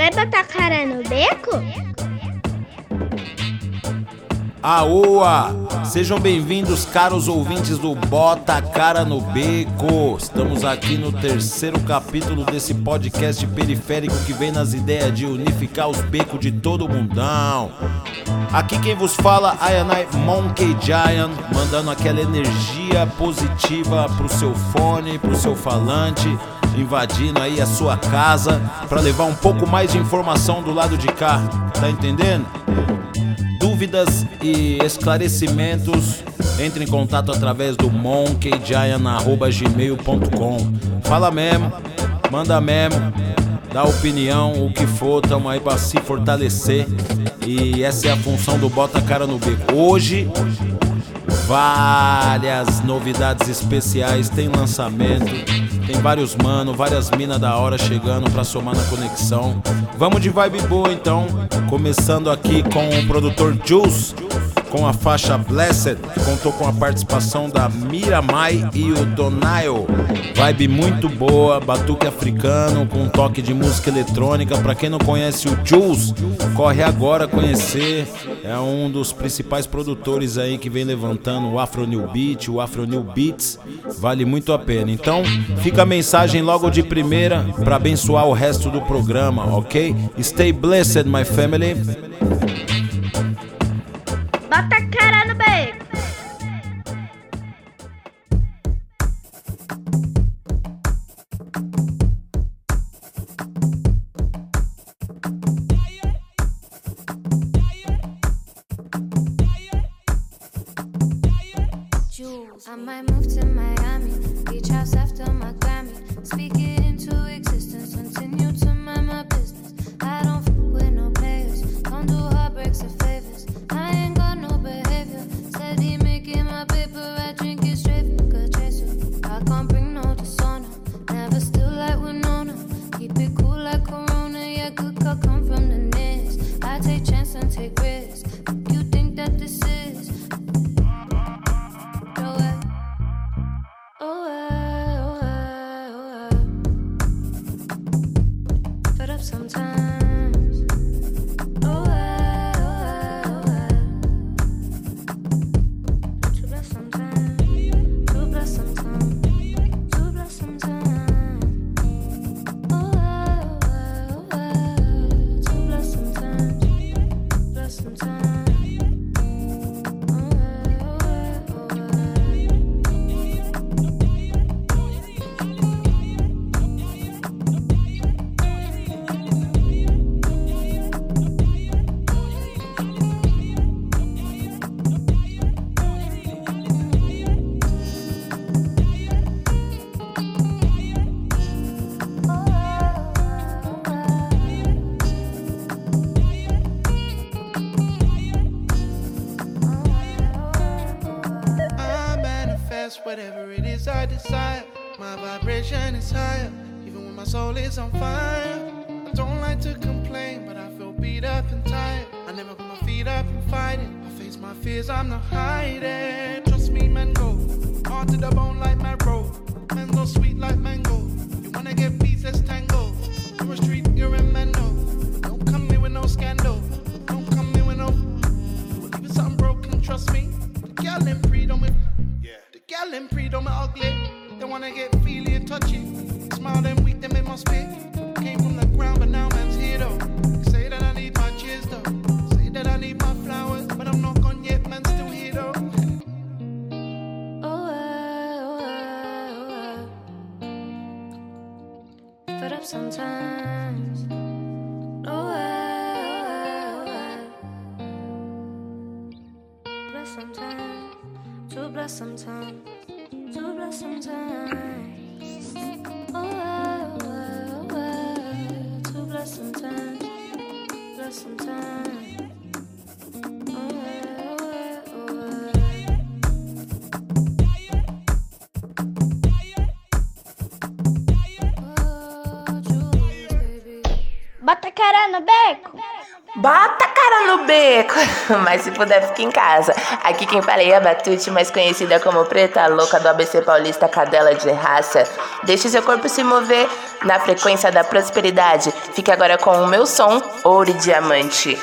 Vai botar cara no beco? Aoa! Sejam bem-vindos, caros ouvintes do Bota Cara no Beco. Estamos aqui no terceiro capítulo desse podcast periférico que vem nas ideias de unificar os becos de todo o mundão. Aqui quem vos fala, Ayanai Monkey Giant, mandando aquela energia positiva pro seu fone, pro seu falante, invadindo aí a sua casa para levar um pouco mais de informação do lado de cá. Tá entendendo? Dúvidas e esclarecimentos, entre em contato através do monkeygiant.gmail.com. Fala mesmo, manda mesmo, dá opinião, o que for, tamo aí pra se fortalecer. E essa é a função do Bota Cara no Beco. Hoje, várias novidades especiais, tem lançamento, tem vários mano, várias minas da hora chegando pra somar na conexão. Vamos de vibe boa então, começando aqui com o produtor Juice com a faixa Blessed, contou com a participação da Miramai e o Donaio. Vibe muito boa, batuque africano com um toque de música eletrônica. Para quem não conhece o Jules, corre agora conhecer. É um dos principais produtores aí que vem levantando o Afro New Beat, o Afro New Beats. Vale muito a pena. Então, fica a mensagem logo de primeira para abençoar o resto do programa, ok? Stay blessed, my family. mas se puder, fique em casa. Aqui quem fala é a Batute, mais conhecida como Preta Louca do ABC Paulista Cadela de Raça. Deixe seu corpo se mover na frequência da prosperidade. Fique agora com o meu som, Ouro e Diamante.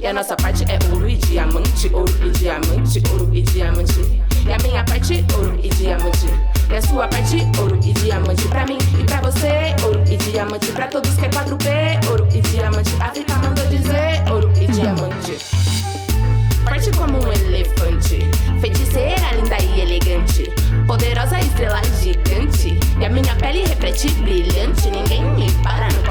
E a nossa parte é ouro e diamante, ouro e diamante, ouro e diamante. E a minha parte, ouro e diamante. E a sua parte, ouro e diamante. Pra mim e pra você, ouro e diamante. Pra todos que é 4P, ouro e diamante. África mandou dizer, ouro e diamante. Parte como um elefante, feiticeira linda e elegante, poderosa estrela gigante. E a minha pele reflete brilhante, ninguém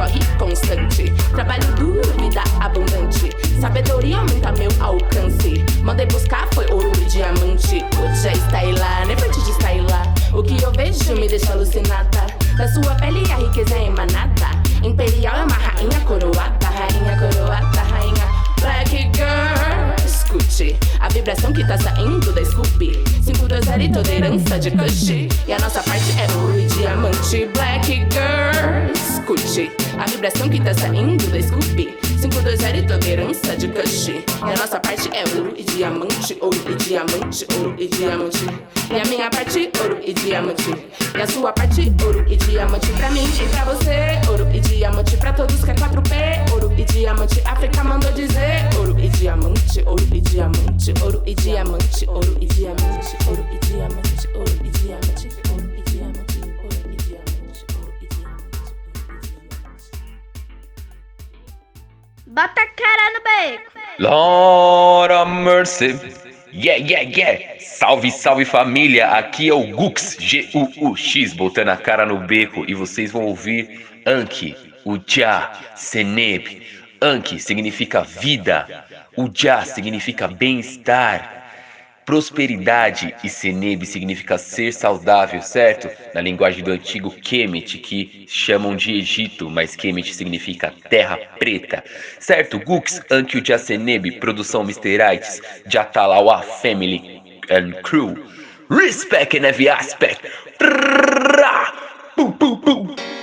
corre constante. Trabalho duro, vida abundante. Sabedoria aumenta meu alcance. Mandei buscar foi ouro e diamante. O dia está aí lá, nem parte de estar lá. O que eu vejo me deixa alucinada. Da sua pele a riqueza é emanada. Imperial é uma rainha coroada, rainha coroada, rainha black girl. Escute a vibração que tá saindo da Scooby. Cintura zero e toda herança de Kush. E a nossa parte é ouro e diamante, black girl. Escute. A vibração que tá saindo da Scoopy 520 e tolerância de Cushing E a nossa parte é ouro e diamante Ouro e diamante, ouro e diamante E a minha parte, ouro e diamante E a sua parte, ouro e diamante Pra mim e pra você, ouro e diamante Pra todos que é 4P, ouro e diamante África mandou dizer Ouro e diamante, ouro e diamante Ouro e diamante, ouro e diamante Ouro e diamante, ouro e diamante Bota a cara no beco. Lord of mercy. Yeah, yeah, yeah. Salve, salve família. Aqui é o Gux, G-U-U-X, botando a cara no beco. E vocês vão ouvir Anki, Uja, Seneb. Anki significa vida. Uja significa bem-estar. Prosperidade e Seneb significa ser saudável, certo? Na linguagem do antigo Kemet, que chamam de Egito, mas Kemet significa terra preta. Certo? Gux, Ankyu Jaseneb, produção Mysterites, Jatalawa Family and Crew. Respect in every aspect. Pum, pum, pum.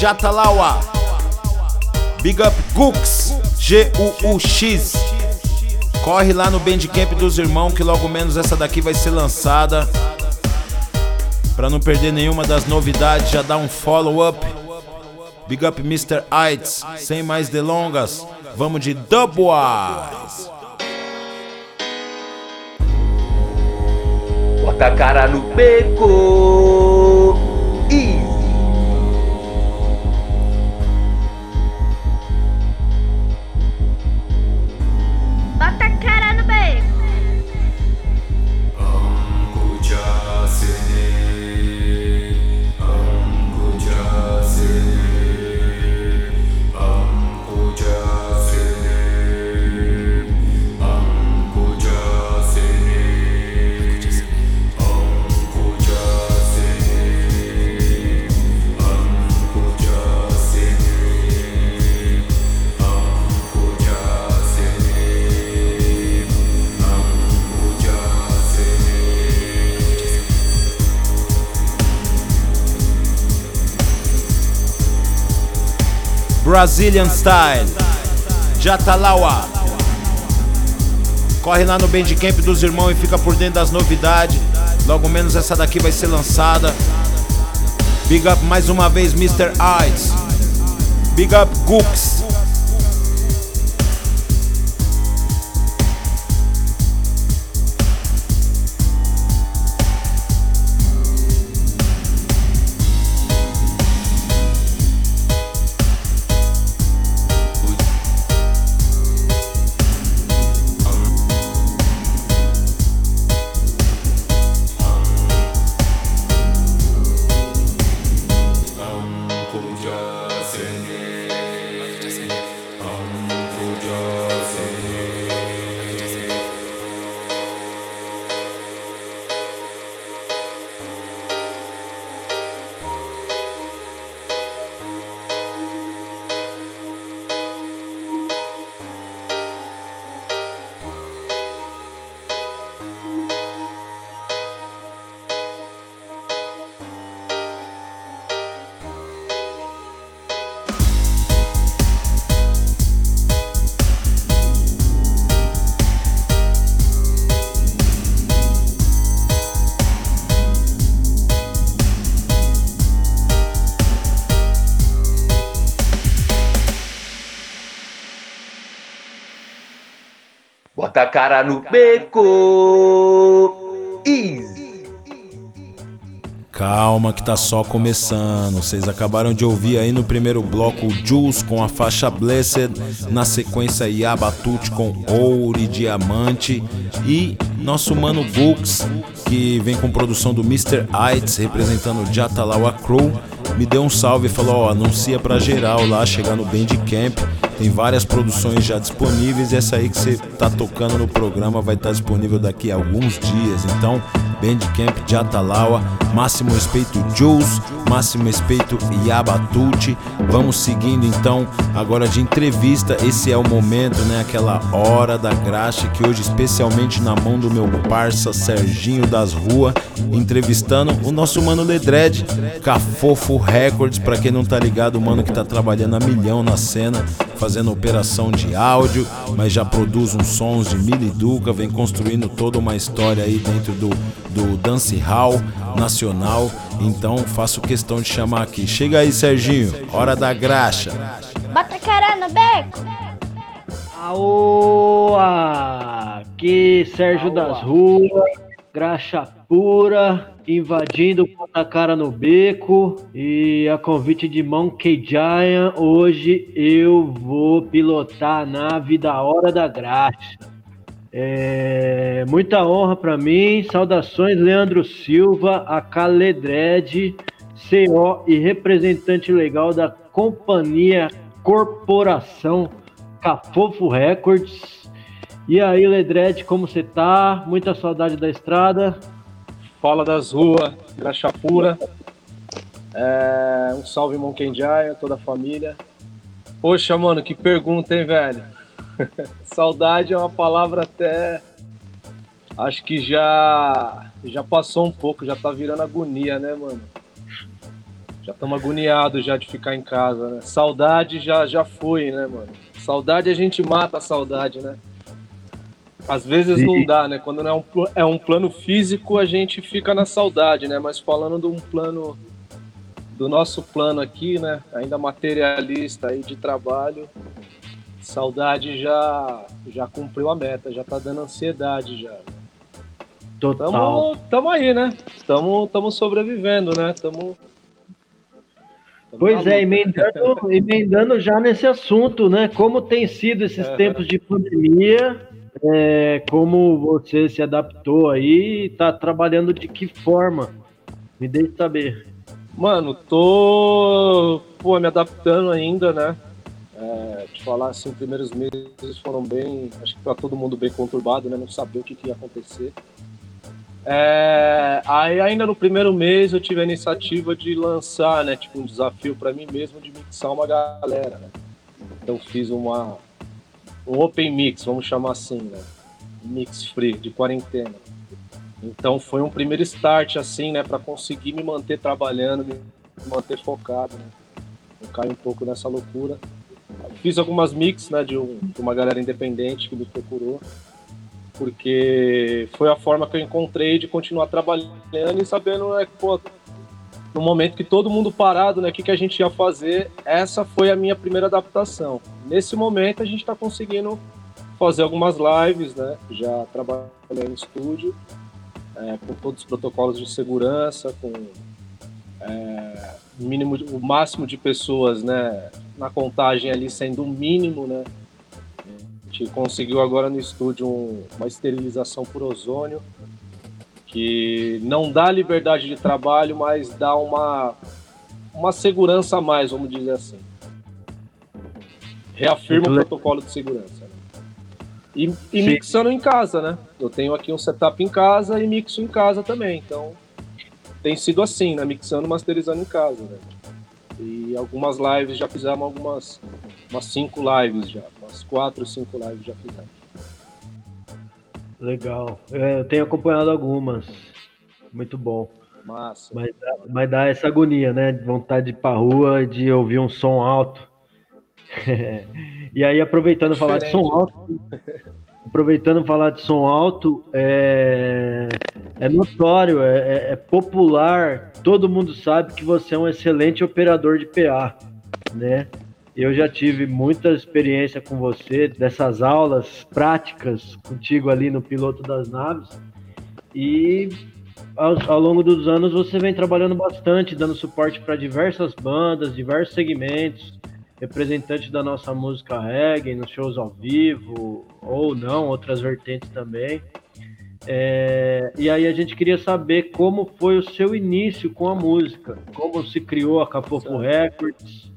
Jatalawa. Big Up Gux, G-U-U-X. Corre lá no Bandcamp dos irmãos que logo menos essa daqui vai ser lançada. Pra não perder nenhuma das novidades, já dá um follow up. Big Up Mr. Ites, sem mais delongas, vamos de Dubwise. Bota a cara no beco. Brazilian Style, Jatalawa. Corre lá no Bandcamp dos irmãos e fica por dentro das novidades. Logo menos essa daqui vai ser lançada. Big up mais uma vez, Mr. Eyes. Big up Gooks. Bota a cara no beco. Easy. Calma que tá só começando. Vocês acabaram de ouvir aí no primeiro bloco o Jules com a faixa Blessed, na sequência Yabatute com Ouro e Diamante e nosso mano Books, que vem com produção do Mr. Ites, representando o Jatalawa Crew, me deu um salve e falou: Ó, anuncia pra geral lá, chegar no Bandcamp. Tem várias produções já disponíveis e essa aí que você tá tocando no programa vai estar disponível daqui a alguns dias. Então, Bandcamp de Atalawa, máximo respeito Jules, máximo respeito Yabatute. Vamos seguindo então agora de entrevista. Esse é o momento, né? Aquela hora da graxa que hoje, especialmente na mão do meu parça Serginho das Ruas, entrevistando o nosso mano Ledred, Cafofo Records. Pra quem não tá ligado, o mano que tá trabalhando a milhão na cena fazendo operação de áudio, mas já produz uns sons de Miliduca, vem construindo toda uma história aí dentro do, do dance hall nacional. Então faço questão de chamar aqui. Chega aí, Serginho, hora da graxa. Bota a cara no beco. Aoa! Aqui Sérgio das Ruas, graxa pura, invadindo a cara no beco e a convite de Monkey Giant, hoje eu vou pilotar a nave da Hora da Graxa. É, muita honra para mim, saudações Leandro Silva, a Caledred, CO e representante legal da companhia Corporação Cafofo Records. E aí, Ledred, como você tá? Muita saudade da estrada. Fala das ruas, graxa pura. É, um salve Monkenjaya, toda a família. Poxa, mano, que pergunta, hein, velho? Saudade é uma palavra até. Acho que já já passou um pouco, já tá virando agonia, né, mano? Já estamos agoniados já de ficar em casa, né? Saudade já, já foi, né, mano? Saudade a gente mata a saudade, né? Às vezes Sim. não dá, né? Quando não é um, é um plano físico, a gente fica na saudade, né? Mas falando de um plano, do nosso plano aqui, né? Ainda materialista aí de trabalho, saudade já, já cumpriu a meta, já tá dando ansiedade já. Total. Tamo, tamo aí, né? Tamo, tamo sobrevivendo, né? Tamo. tamo Pois é, emendando, emendando já nesse assunto, né? Como tem sido esses Aham. tempos de pandemia, é, como você se adaptou aí, tá trabalhando de que forma? Me deixe saber. Mano, tô pô, me adaptando ainda, né? É, te falar assim, os primeiros meses foram bem, acho que pra todo mundo bem conturbado, né? Não sabia o que, que ia acontecer. É, aí ainda no primeiro mês eu tive a iniciativa de lançar, né? Tipo um desafio pra mim mesmo de mixar uma galera, né? Então fiz uma um open mix, vamos chamar assim, né? Mix free de quarentena. Então foi um primeiro start assim, né, para conseguir me manter trabalhando, me manter focado, né? Não cair um pouco nessa loucura. Fiz algumas mix, né, de, um- de uma galera independente que me procurou, porque foi a forma que eu encontrei de continuar trabalhando e sabendo, né, pô, no momento que todo mundo parado, né, o que, que a gente ia fazer, essa foi a minha primeira adaptação. Nesse momento a gente está conseguindo fazer algumas lives, né, já trabalhei em estúdio, é, com todos os protocolos de segurança, com é, mínimo, o máximo de pessoas, né, na contagem ali sendo o mínimo, né. A gente conseguiu agora no estúdio um- uma esterilização por ozônio, que não dá liberdade de trabalho, mas dá uma, uma segurança a mais, vamos dizer assim. Reafirma o protocolo de segurança. né? E, e mixando em casa, né? Eu tenho aqui um setup em casa e mixo em casa também. Então, tem sido assim, né? Mixando e masterizando em casa, né? E algumas lives, já fizemos algumas umas cinco lives já. Umas quatro, cinco lives já fizemos. Legal. É, eu tenho acompanhado algumas. Muito bom. Massa. Mas, dá- mas dá essa agonia, né? De vontade de ir pra rua, de ouvir um som alto. e aí, aproveitando falar de som Diferente. alto, aproveitando falar de som alto, é, é notório, é, é- é popular, todo mundo sabe que você é um excelente operador de PA, né? Eu já tive muita experiência com você, dessas aulas práticas contigo ali no piloto das naves. E ao, ao longo dos anos você vem trabalhando bastante, dando suporte para diversas bandas, diversos segmentos, representante da nossa música reggae, nos shows ao vivo, ou não, outras vertentes também. É, e aí a gente queria saber como foi o seu início com a música, como se criou a Capopo Records,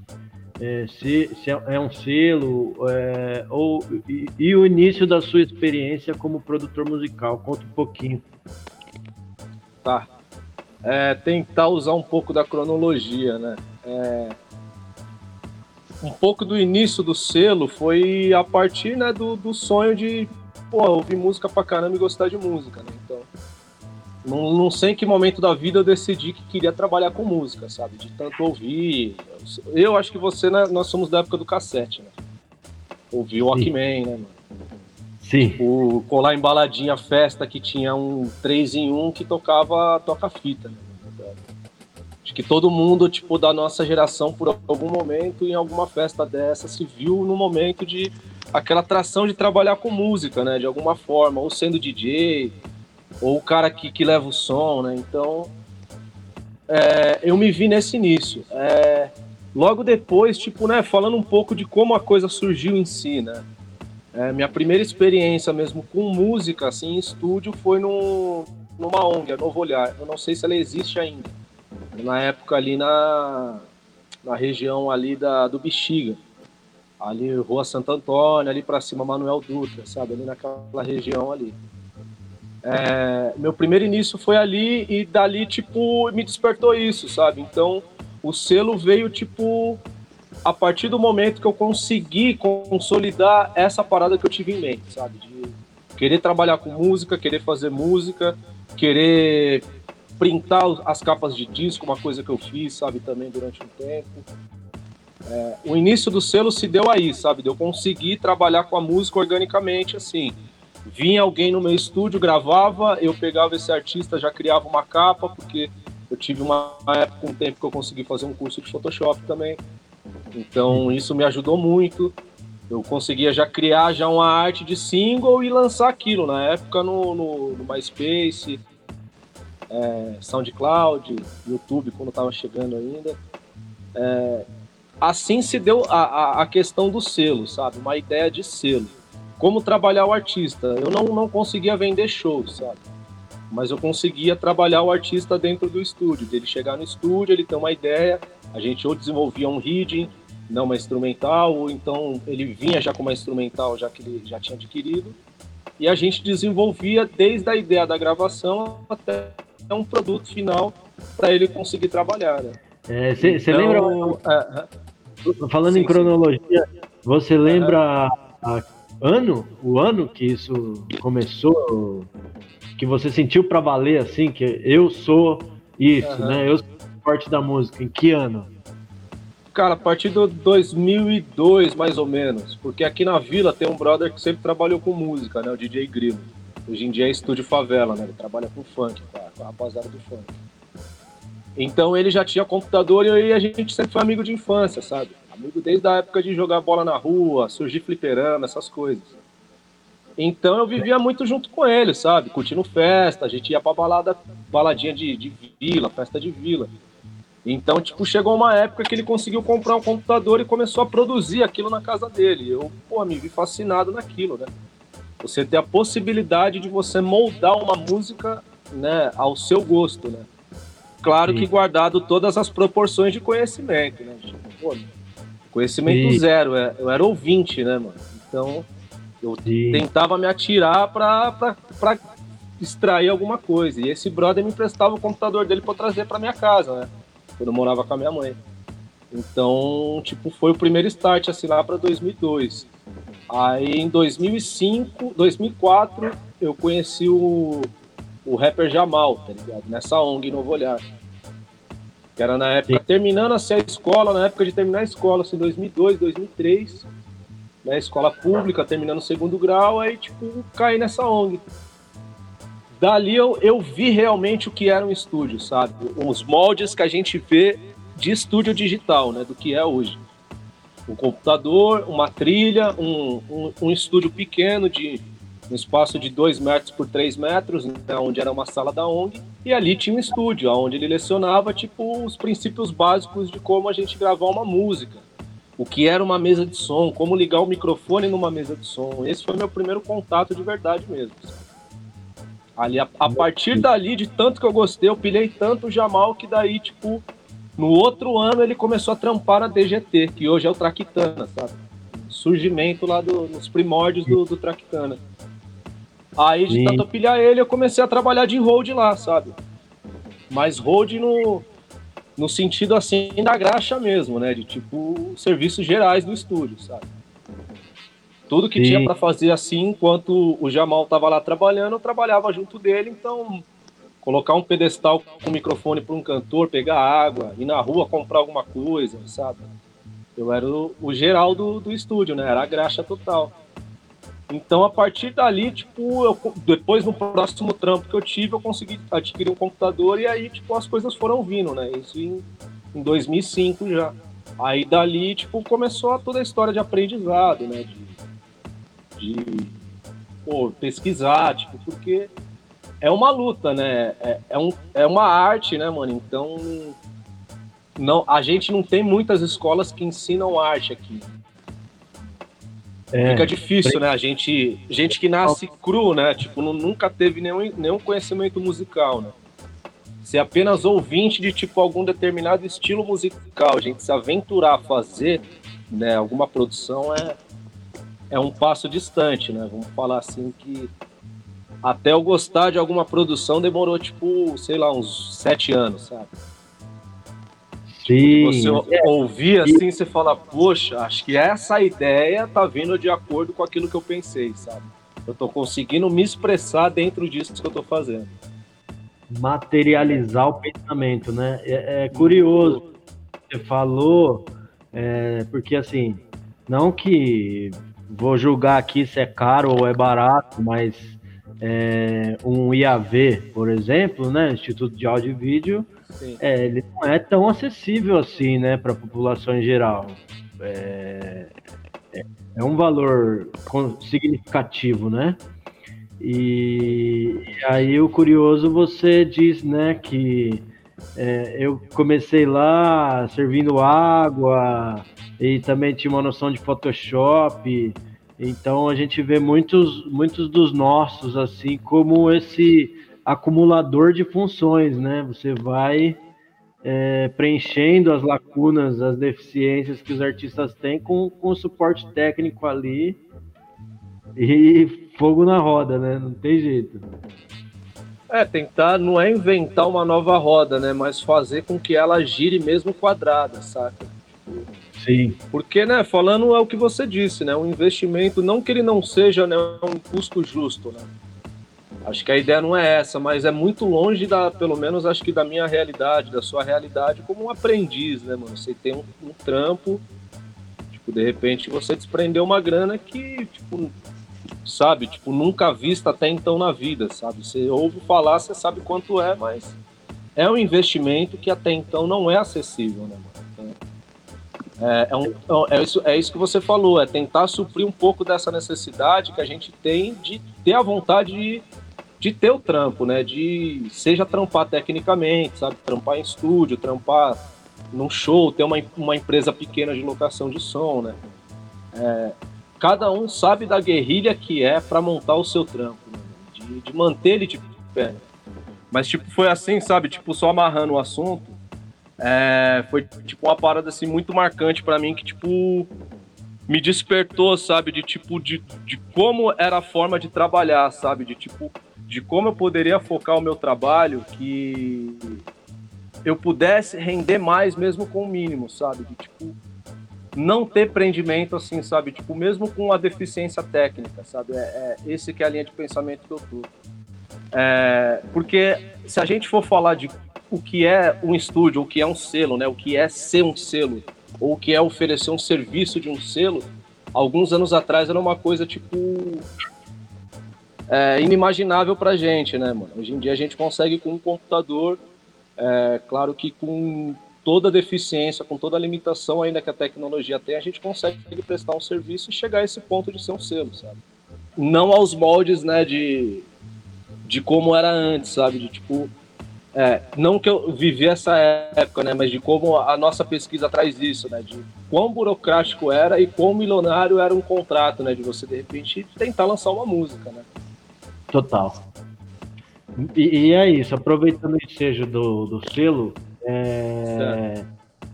é, se, se é é um selo, é, ou, e, e o início da sua experiência como produtor musical. Conta um pouquinho. Tá. É, tentar usar um pouco da cronologia, né? Um pouco do início do selo foi a partir né, do, do sonho de pô, ouvir música pra caramba e gostar de música, né? Então, não, não sei em que momento da vida eu decidi que queria trabalhar com música, sabe? De tanto ouvir. Eu acho que você, né, nós somos da época do cassete, né? Ouvir o Walkman, né, mano? Sim. o colar em baladinha festa que tinha um 3 em 1 que tocava toca-fita. Né? Acho que todo mundo, tipo, da nossa geração, por algum momento, em alguma festa dessa, se viu no momento de aquela atração de trabalhar com música, né? De alguma forma, ou sendo DJ, ou o cara que, que leva o som, né? Então, é, eu me vi nesse início. É, logo depois, tipo, né, falando um pouco de como a coisa surgiu em si, né? É, minha primeira experiência mesmo com música, assim, em estúdio, foi no, numa ONG, a Novo Olhar. Eu não sei se ela existe ainda. Na época ali na, na região ali da, do Bexiga. Ali, Rua Santo Antônio, ali pra cima, Manuel Dutra, sabe? Ali naquela região ali. É, meu primeiro início foi ali e dali, tipo, me despertou isso, sabe? Então, o selo veio, tipo, a partir do momento que eu consegui consolidar essa parada que eu tive em mente, sabe? De querer trabalhar com música, querer fazer música, querer printar as capas de disco, uma coisa que eu fiz, sabe, também durante um tempo. É, o início do selo se deu aí, sabe? De eu conseguir trabalhar com a música organicamente, assim. Vinha alguém no meu estúdio, gravava, eu pegava esse artista, já criava uma capa, porque eu tive uma época, um tempo que eu consegui fazer um curso de Photoshop também. Então isso me ajudou muito. Eu conseguia já criar já uma arte de single e lançar aquilo. Na época no, no, no MySpace, é, SoundCloud, YouTube, quando estava chegando ainda. É, assim se deu a, a, a questão do selo, sabe? Uma ideia de selo. Como trabalhar o artista. Eu não, não conseguia vender shows, sabe? Mas eu conseguia trabalhar o artista dentro do estúdio. Dele chegar no estúdio, ele ter uma ideia, a gente ou desenvolvia um reading, não uma instrumental, ou então ele vinha já com uma instrumental, já que ele já tinha adquirido, e a gente desenvolvia desde a ideia da gravação até um produto final para ele conseguir trabalhar. Né? Você Então, lembra, é, é, falando sim, em sim. cronologia, você lembra a- ano, o ano que isso começou, que você sentiu pra valer assim, que eu sou isso, Aham. né? Eu sou parte da música. Em que ano? Cara, a partir do 2002, mais ou menos. Porque aqui na vila tem um brother que sempre trabalhou com música, né? O DJ Grilo. Hoje em dia é estúdio favela, né? Ele trabalha com funk, com a, rapaziada do funk. Então ele já tinha computador e a gente sempre foi amigo de infância, sabe? Amigo desde a época de jogar bola na rua, surgir fliperama, essas coisas. Então eu vivia muito junto com ele, sabe? Curtindo festa, a gente ia pra balada, baladinha de, de vila, festa de vila. Então, tipo, chegou uma época que ele conseguiu comprar um computador e começou a produzir aquilo na casa dele. Eu, pô, me vi fascinado naquilo, né? Você ter a possibilidade de você moldar uma música, né, ao seu gosto, né? Claro Sim. que guardado todas as proporções de conhecimento, né? Pô, conhecimento Sim. zero, é- eu era ouvinte, né, mano? Então, eu Sim. tentava me atirar pra extrair alguma coisa. E esse brother me emprestava o computador dele pra eu trazer pra minha casa, né? Quando eu morava com a minha mãe. Então, tipo, foi o primeiro start, assim, lá pra 2002. Aí, em 2005, 2004, eu conheci o, o rapper Jamal, tá ligado? Nessa ONG Novo Olhar. Que era na época, terminando assim, a escola, na época de terminar a escola, assim, 2002, 2003 né, escola pública, terminando o segundo grau, aí, tipo, caí nessa ONG. Dali eu, eu vi realmente o que era um estúdio, sabe? Os moldes que a gente vê de estúdio digital, né, do que é hoje. Um computador, uma trilha, um, um, um estúdio pequeno de um espaço de 2 metros por 3 metros, né, onde era uma sala da ONG, e ali tinha um estúdio, onde ele lecionava, tipo, os princípios básicos de como a gente gravar uma música o que era uma mesa de som, como ligar o microfone numa mesa de som. Esse foi meu primeiro contato de verdade mesmo. Ali, a, a partir dali, de tanto que eu gostei, eu pilhei tanto o Jamal que daí, tipo, no outro ano ele começou a trampar na DGT, que hoje é o Traquitana, sabe? Surgimento lá do, nos primórdios do, do Traquitana. Aí, de Sim. tanto pilhar ele, eu comecei a trabalhar de hold lá, sabe? Mas hold no, no sentido assim da graxa mesmo, né? De tipo serviços gerais do estúdio, sabe? Tudo que tinha pra fazer assim, enquanto o Jamal tava lá trabalhando, eu trabalhava junto dele, então colocar um pedestal com microfone para um cantor, pegar água, ir na rua comprar alguma coisa, sabe? Eu era o, o geral do, do estúdio, né? Era a graxa total. Então, a partir dali, tipo, eu, depois no próximo trampo que eu tive, eu consegui adquirir um computador e aí, tipo, as coisas foram vindo, né? Isso em, em 2005 já. Aí dali, tipo, começou toda a história de aprendizado, né? De, de pô, pesquisar, tipo, porque é uma luta, né? É, é, um, é uma arte, né, mano? Então, não, a gente não tem muitas escolas que ensinam arte aqui. É, Fica difícil, né? A gente, gente que nasce cru, né? Tipo, nu- nunca teve nenhum, nenhum conhecimento musical, né? Ser apenas ouvinte de tipo algum determinado estilo musical, a gente se aventurar a fazer, né, alguma produção é é um passo distante, né? Vamos falar assim que até eu gostar de alguma produção demorou tipo, sei lá, uns sete anos, sabe? Sim. Você ou- ouvir assim, você fala, poxa, acho que essa ideia tá vindo de acordo com aquilo que eu pensei, sabe? Eu tô conseguindo me expressar dentro disso que eu tô fazendo. materializar o pensamento, né? É, é curioso, você falou, é, porque assim, não que vou julgar aqui se é caro ou é barato, mas é, um IAV, por exemplo, né, Instituto de Áudio e Vídeo, é, ele não é tão acessível assim, né, para a população em geral. É, é, é um valor significativo, né? E, aí o curioso você diz, né, que é, eu comecei lá servindo água e também tinha uma noção de Photoshop. Então a gente vê muitos, muitos dos nossos assim como esse acumulador de funções, né? Você vai é, preenchendo as lacunas, as deficiências que os artistas têm com, com o suporte técnico ali e fogo na roda, né? Não tem jeito. É, tentar não é inventar uma nova roda, né? Mas fazer com que ela gire mesmo quadrada, saca? Sim. Porque, né, falando é o que você disse, né? Um investimento, não que ele não seja né, um custo justo, né? Acho que a ideia não é essa, mas é muito longe da, pelo menos acho que da minha realidade, da sua realidade como um aprendiz, né, mano? Você tem um, um trampo, tipo, de repente você desprendeu uma grana que, tipo, sabe, tipo, nunca vista até então na vida, sabe? Você ouve falar, você sabe quanto é, mas é um investimento que até então não é acessível, né, mano? É, é, um, é, isso, é isso que você falou, é tentar suprir um pouco dessa necessidade que a gente tem de ter a vontade de de ter o trampo, né? De seja trampar tecnicamente, sabe? Trampar em estúdio, trampar num show, ter uma, uma empresa pequena de locação de som, né? É, cada um sabe da guerrilha que é para montar o seu trampo, né? de, de, manter ele de pé. Mas, tipo, foi assim, sabe? Tipo, só amarrando o assunto, é, foi, tipo, uma parada, assim, muito marcante para mim, que, tipo, me despertou, sabe? De, tipo, de, de como era a forma de trabalhar, sabe? De, tipo, de como eu poderia focar o meu trabalho que eu pudesse render mais mesmo com o mínimo, sabe? De tipo não ter prendimento assim, sabe? Tipo, mesmo com a deficiência técnica, sabe? É, é esse que é a linha de pensamento que eu tô. É, porque se a gente for falar de o que é um estúdio, o que é um selo, né? O que é ser um selo, ou o que é oferecer um serviço de um selo, alguns anos atrás era uma coisa tipo é, inimaginável pra gente, né, mano? Hoje em dia a gente consegue com um computador, é, claro que com toda a deficiência, com toda a limitação ainda que a tecnologia tem, a gente consegue prestar um serviço e chegar a esse ponto de ser um selo, sabe? Não aos moldes, né, de, de como era antes, sabe? De tipo, é, não que eu vivi essa época, né, mas de como a nossa pesquisa traz isso, né, de quão burocrático era e quão milionário era um contrato, né, de você de repente tentar lançar uma música, né. Total. E, e é isso, aproveitando o ensejo do, do selo, é,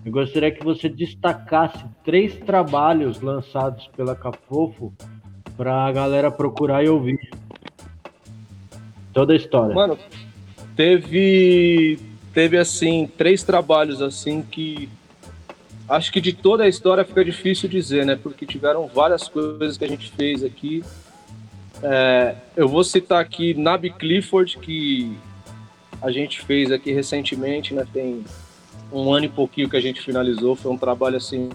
eu gostaria que você destacasse três trabalhos lançados pela Cafofo para a galera procurar e ouvir. Toda a história. Mano, teve teve assim três trabalhos assim que acho que de toda a história fica difícil dizer, né? Porque tiveram várias coisas que a gente fez aqui é, eu vou citar aqui Nabi Clifford, que a gente fez aqui recentemente, né? Tem um ano e pouquinho que a gente finalizou. Foi um trabalho assim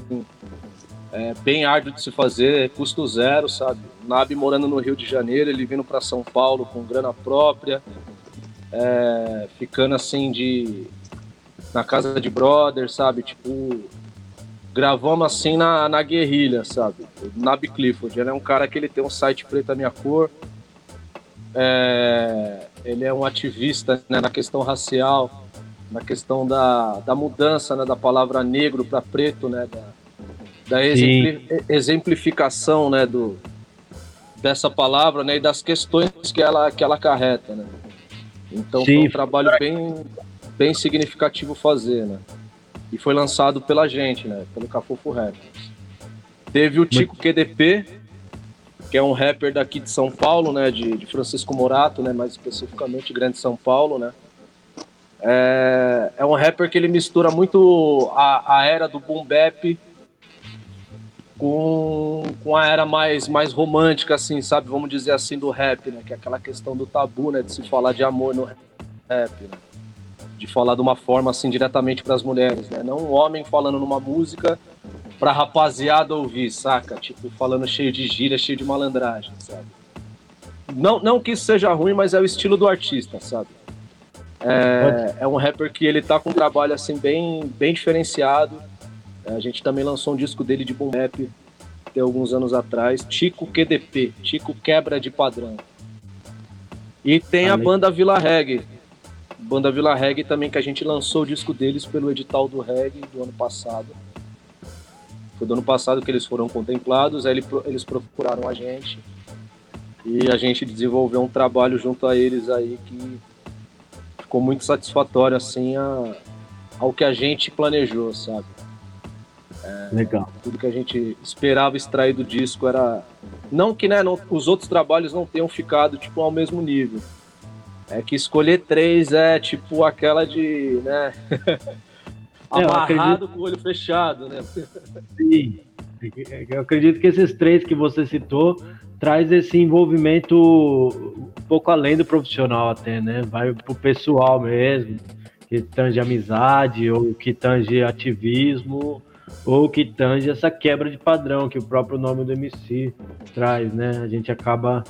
é, bem árduo de se fazer, custo zero, sabe? Nabi morando no Rio de Janeiro, ele vindo para São Paulo com grana própria, é, ficando assim de na casa de brother, sabe? Tipo gravamos assim na, na guerrilha, sabe? Nabi Clifford. Ele é um cara que ele tem um site Preta Minha Cor. É, ele é um ativista né, na questão racial, na questão da, da mudança né, da palavra negro para preto, né? Da, da exemplificação né, do, dessa palavra né, e das questões que ela, que ela acarreta. Né? Então Sim. foi um trabalho bem, bem significativo fazer. Né? E foi lançado pela gente, né? Pelo Cafofo Records. Teve o Tico QDP, que é um rapper daqui de São Paulo, né? De, de Francisco Morato, né? Mais especificamente Grande São Paulo, né? É, é um rapper que ele mistura muito a, a era do boom bap com, com a era mais, mais romântica, assim, sabe? Vamos dizer assim, do rap, né? Que é aquela questão do tabu, né? De se falar de amor no rap, né? De falar de uma forma assim diretamente para as mulheres, né? Não um homem falando numa música pra rapaziada ouvir, saca? Tipo, falando cheio de gíria, cheio de malandragem, sabe? Não, não que isso seja ruim, mas é o estilo do artista, sabe? É, é um rapper que ele tá com um trabalho assim bem, bem diferenciado. É, a gente também lançou um disco dele de boom rap tem alguns anos atrás, Tico QDP, Tico Quebra de Padrão. E tem a banda Vila Reggae. Banda Vila Reggae também, que a gente lançou o disco deles pelo edital do reggae do ano passado. Foi do ano passado que eles foram contemplados, aí eles procuraram a gente. E a gente desenvolveu um trabalho junto a eles aí que ficou muito satisfatório, assim, a- ao que a gente planejou, sabe? Legal. tudo que a gente esperava extrair do disco era não que né, não- os outros trabalhos não tenham ficado tipo ao mesmo nível é que escolher três é tipo aquela de né amarrado com o olho fechado né Sim. Eu acredito que esses três que você citou traz esse envolvimento um pouco além do profissional até, né? Vai pro pessoal mesmo, que tange amizade, ou que tange ativismo, ou que tange essa quebra de padrão que o próprio nome do MC traz, né? A gente acaba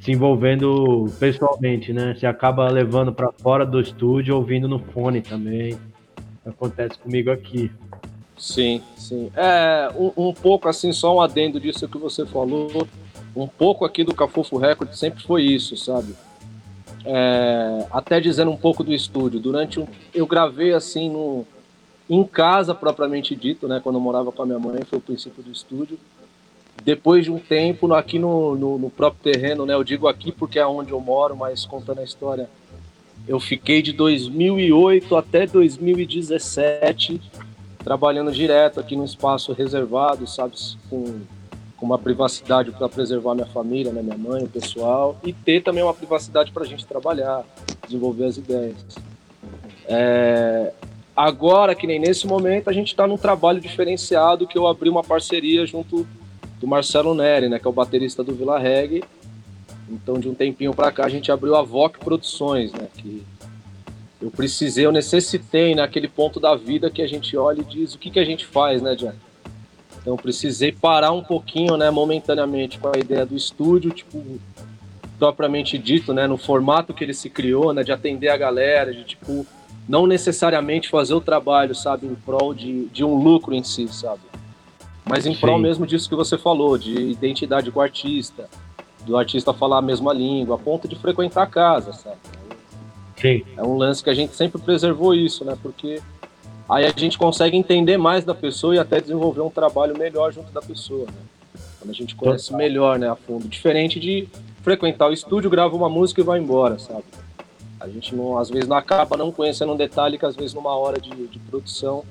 se envolvendo pessoalmente, né? Você acaba levando para fora do estúdio, ouvindo no fone também. Acontece comigo aqui. sim sim é um, um pouco assim só um adendo disso que você falou um pouco aqui do Cafofo Record sempre foi isso sabe É, até dizendo um pouco do estúdio durante um eu gravei assim no em casa propriamente dito, né, quando eu morava com a minha mãe, foi o princípio do estúdio. Depois de um tempo, aqui no, no, no próprio terreno, né, eu digo aqui porque é onde eu moro, mas contando a história, eu fiquei de 2008 até 2017 trabalhando direto aqui num espaço reservado, sabe, com, com uma privacidade para preservar minha família, né, minha mãe, o pessoal, e ter também uma privacidade para a gente trabalhar, desenvolver as ideias. É, Agora, que nem nesse momento, a gente está num trabalho diferenciado que eu abri uma parceria junto do Marcelo Neri, né, que é o baterista do Vila Reggae. Então, de um tempinho para cá, a gente abriu a VOC Produções, né, que eu precisei, eu necessitei naquele ponto da vida que a gente olha e diz o que, que a gente faz, né, Jack? Então, precisei parar um pouquinho, né, momentaneamente com a ideia do estúdio, tipo, propriamente dito, né, no formato que ele se criou, né, de atender a galera, de tipo não necessariamente fazer o trabalho, sabe, em prol de, de um lucro em si, sabe? Mas em prol mesmo disso que você falou, de identidade com o artista, do artista falar a mesma língua, a ponto de frequentar a casa, sabe? Sim. É um lance que a gente sempre preservou isso, né? Porque aí a gente consegue entender mais da pessoa e até desenvolver um trabalho melhor junto da pessoa, né? Quando a gente conhece melhor, né, a fundo. Diferente de frequentar o estúdio, grava uma música e vai embora, sabe? A gente não, às vezes não acaba não conhecendo um detalhe que às vezes numa hora de, de produção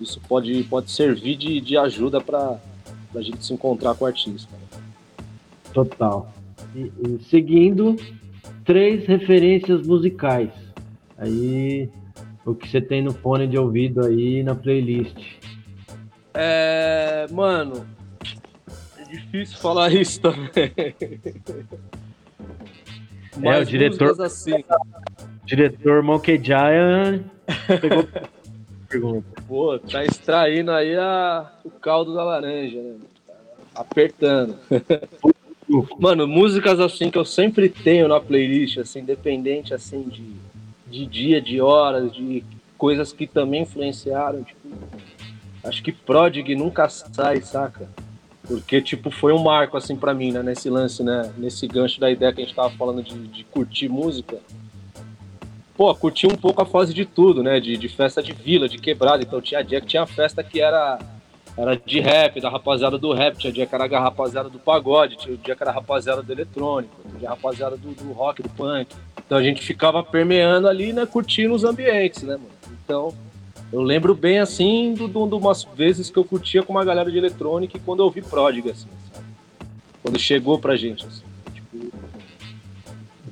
isso pode, pode servir de, de ajuda para a gente se encontrar com o artista. Total. E- e seguindo, três referências musicais. Aí, o que você tem no fone de ouvido aí na playlist. É, mano, é difícil falar isso também. É, o diretor- assim, O diretor Monkey Giant pegou pergunta. pô, tá extraindo aí a, o caldo da laranja, né? Apertando. Mano, músicas assim que eu sempre tenho na playlist, assim, independente assim de, de dia, de horas, de coisas que também influenciaram, tipo, acho que Prodigy nunca sai, saca? Porque, tipo, foi um marco, assim, pra mim, né, nesse lance, né, nesse gancho da ideia que a gente tava falando de, de curtir música. Pô, curti um pouco a fase de tudo, né, de, de festa de vila, de quebrada, então tinha dia que tinha festa que era era de rap, da rapaziada do rap, tinha dia que era a rapaziada do pagode, tinha dia que era a rapaziada do eletrônico, tinha a rapaziada do, do rock, do punk. Então a gente ficava permeando ali, né, curtindo os ambientes, né, mano? Então, eu lembro bem, assim, de umas vezes que eu curtia com uma galera de eletrônica e quando eu ouvi Pródiga, assim, sabe? Quando chegou pra gente, assim.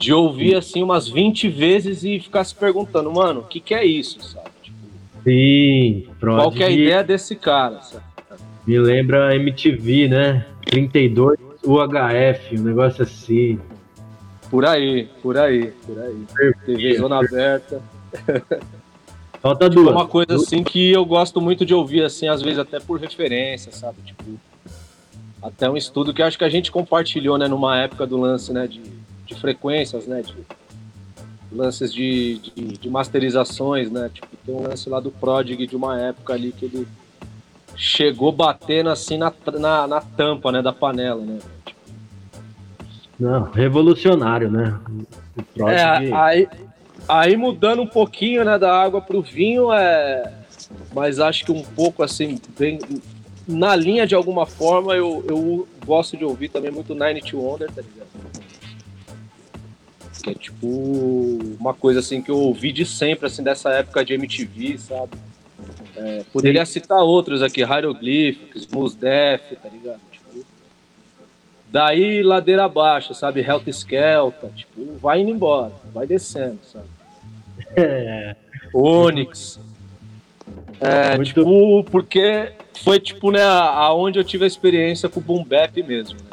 De ouvir, assim, umas 20 vezes e ficar se perguntando, mano, o que que é isso, sabe? Tipo, Sim, qual que é a ideia desse cara, sabe? me lembra MTV, né? 32 UHF, um negócio assim. Por aí, por aí, por aí. TV Zona Aberta. Falta Tipo, duas. uma coisa assim que eu gosto muito de ouvir, assim, às vezes até por referência, sabe? Tipo, até um estudo que acho que a gente compartilhou, né, numa época do lance, né, de, de frequências, né, de lances de, de, de masterizações, né? Tipo, tem um lance lá do Prodig de uma época ali que ele chegou batendo assim na, na, na tampa, né, da panela, né? Não, revolucionário, né? O Prodigy- É, aí, aí mudando um pouquinho, né, da água pro vinho, é. Mas acho que um pouco assim, bem. Na linha de alguma forma, eu, eu gosto de ouvir também muito Nine to Wonder, tá ligado? Que é tipo uma coisa assim que eu ouvi de sempre, assim, dessa época de MTV, sabe? É, poderia citar outros aqui, Hieroglyphics, Mos Def, tá ligado? Tipo, daí ladeira abaixo, sabe? Health Skelta, tipo, vai indo embora, vai descendo, sabe? É, Onyx. É, Muito- tipo, porque foi tipo, né, aonde eu tive a experiência com o Boom Bap mesmo, né?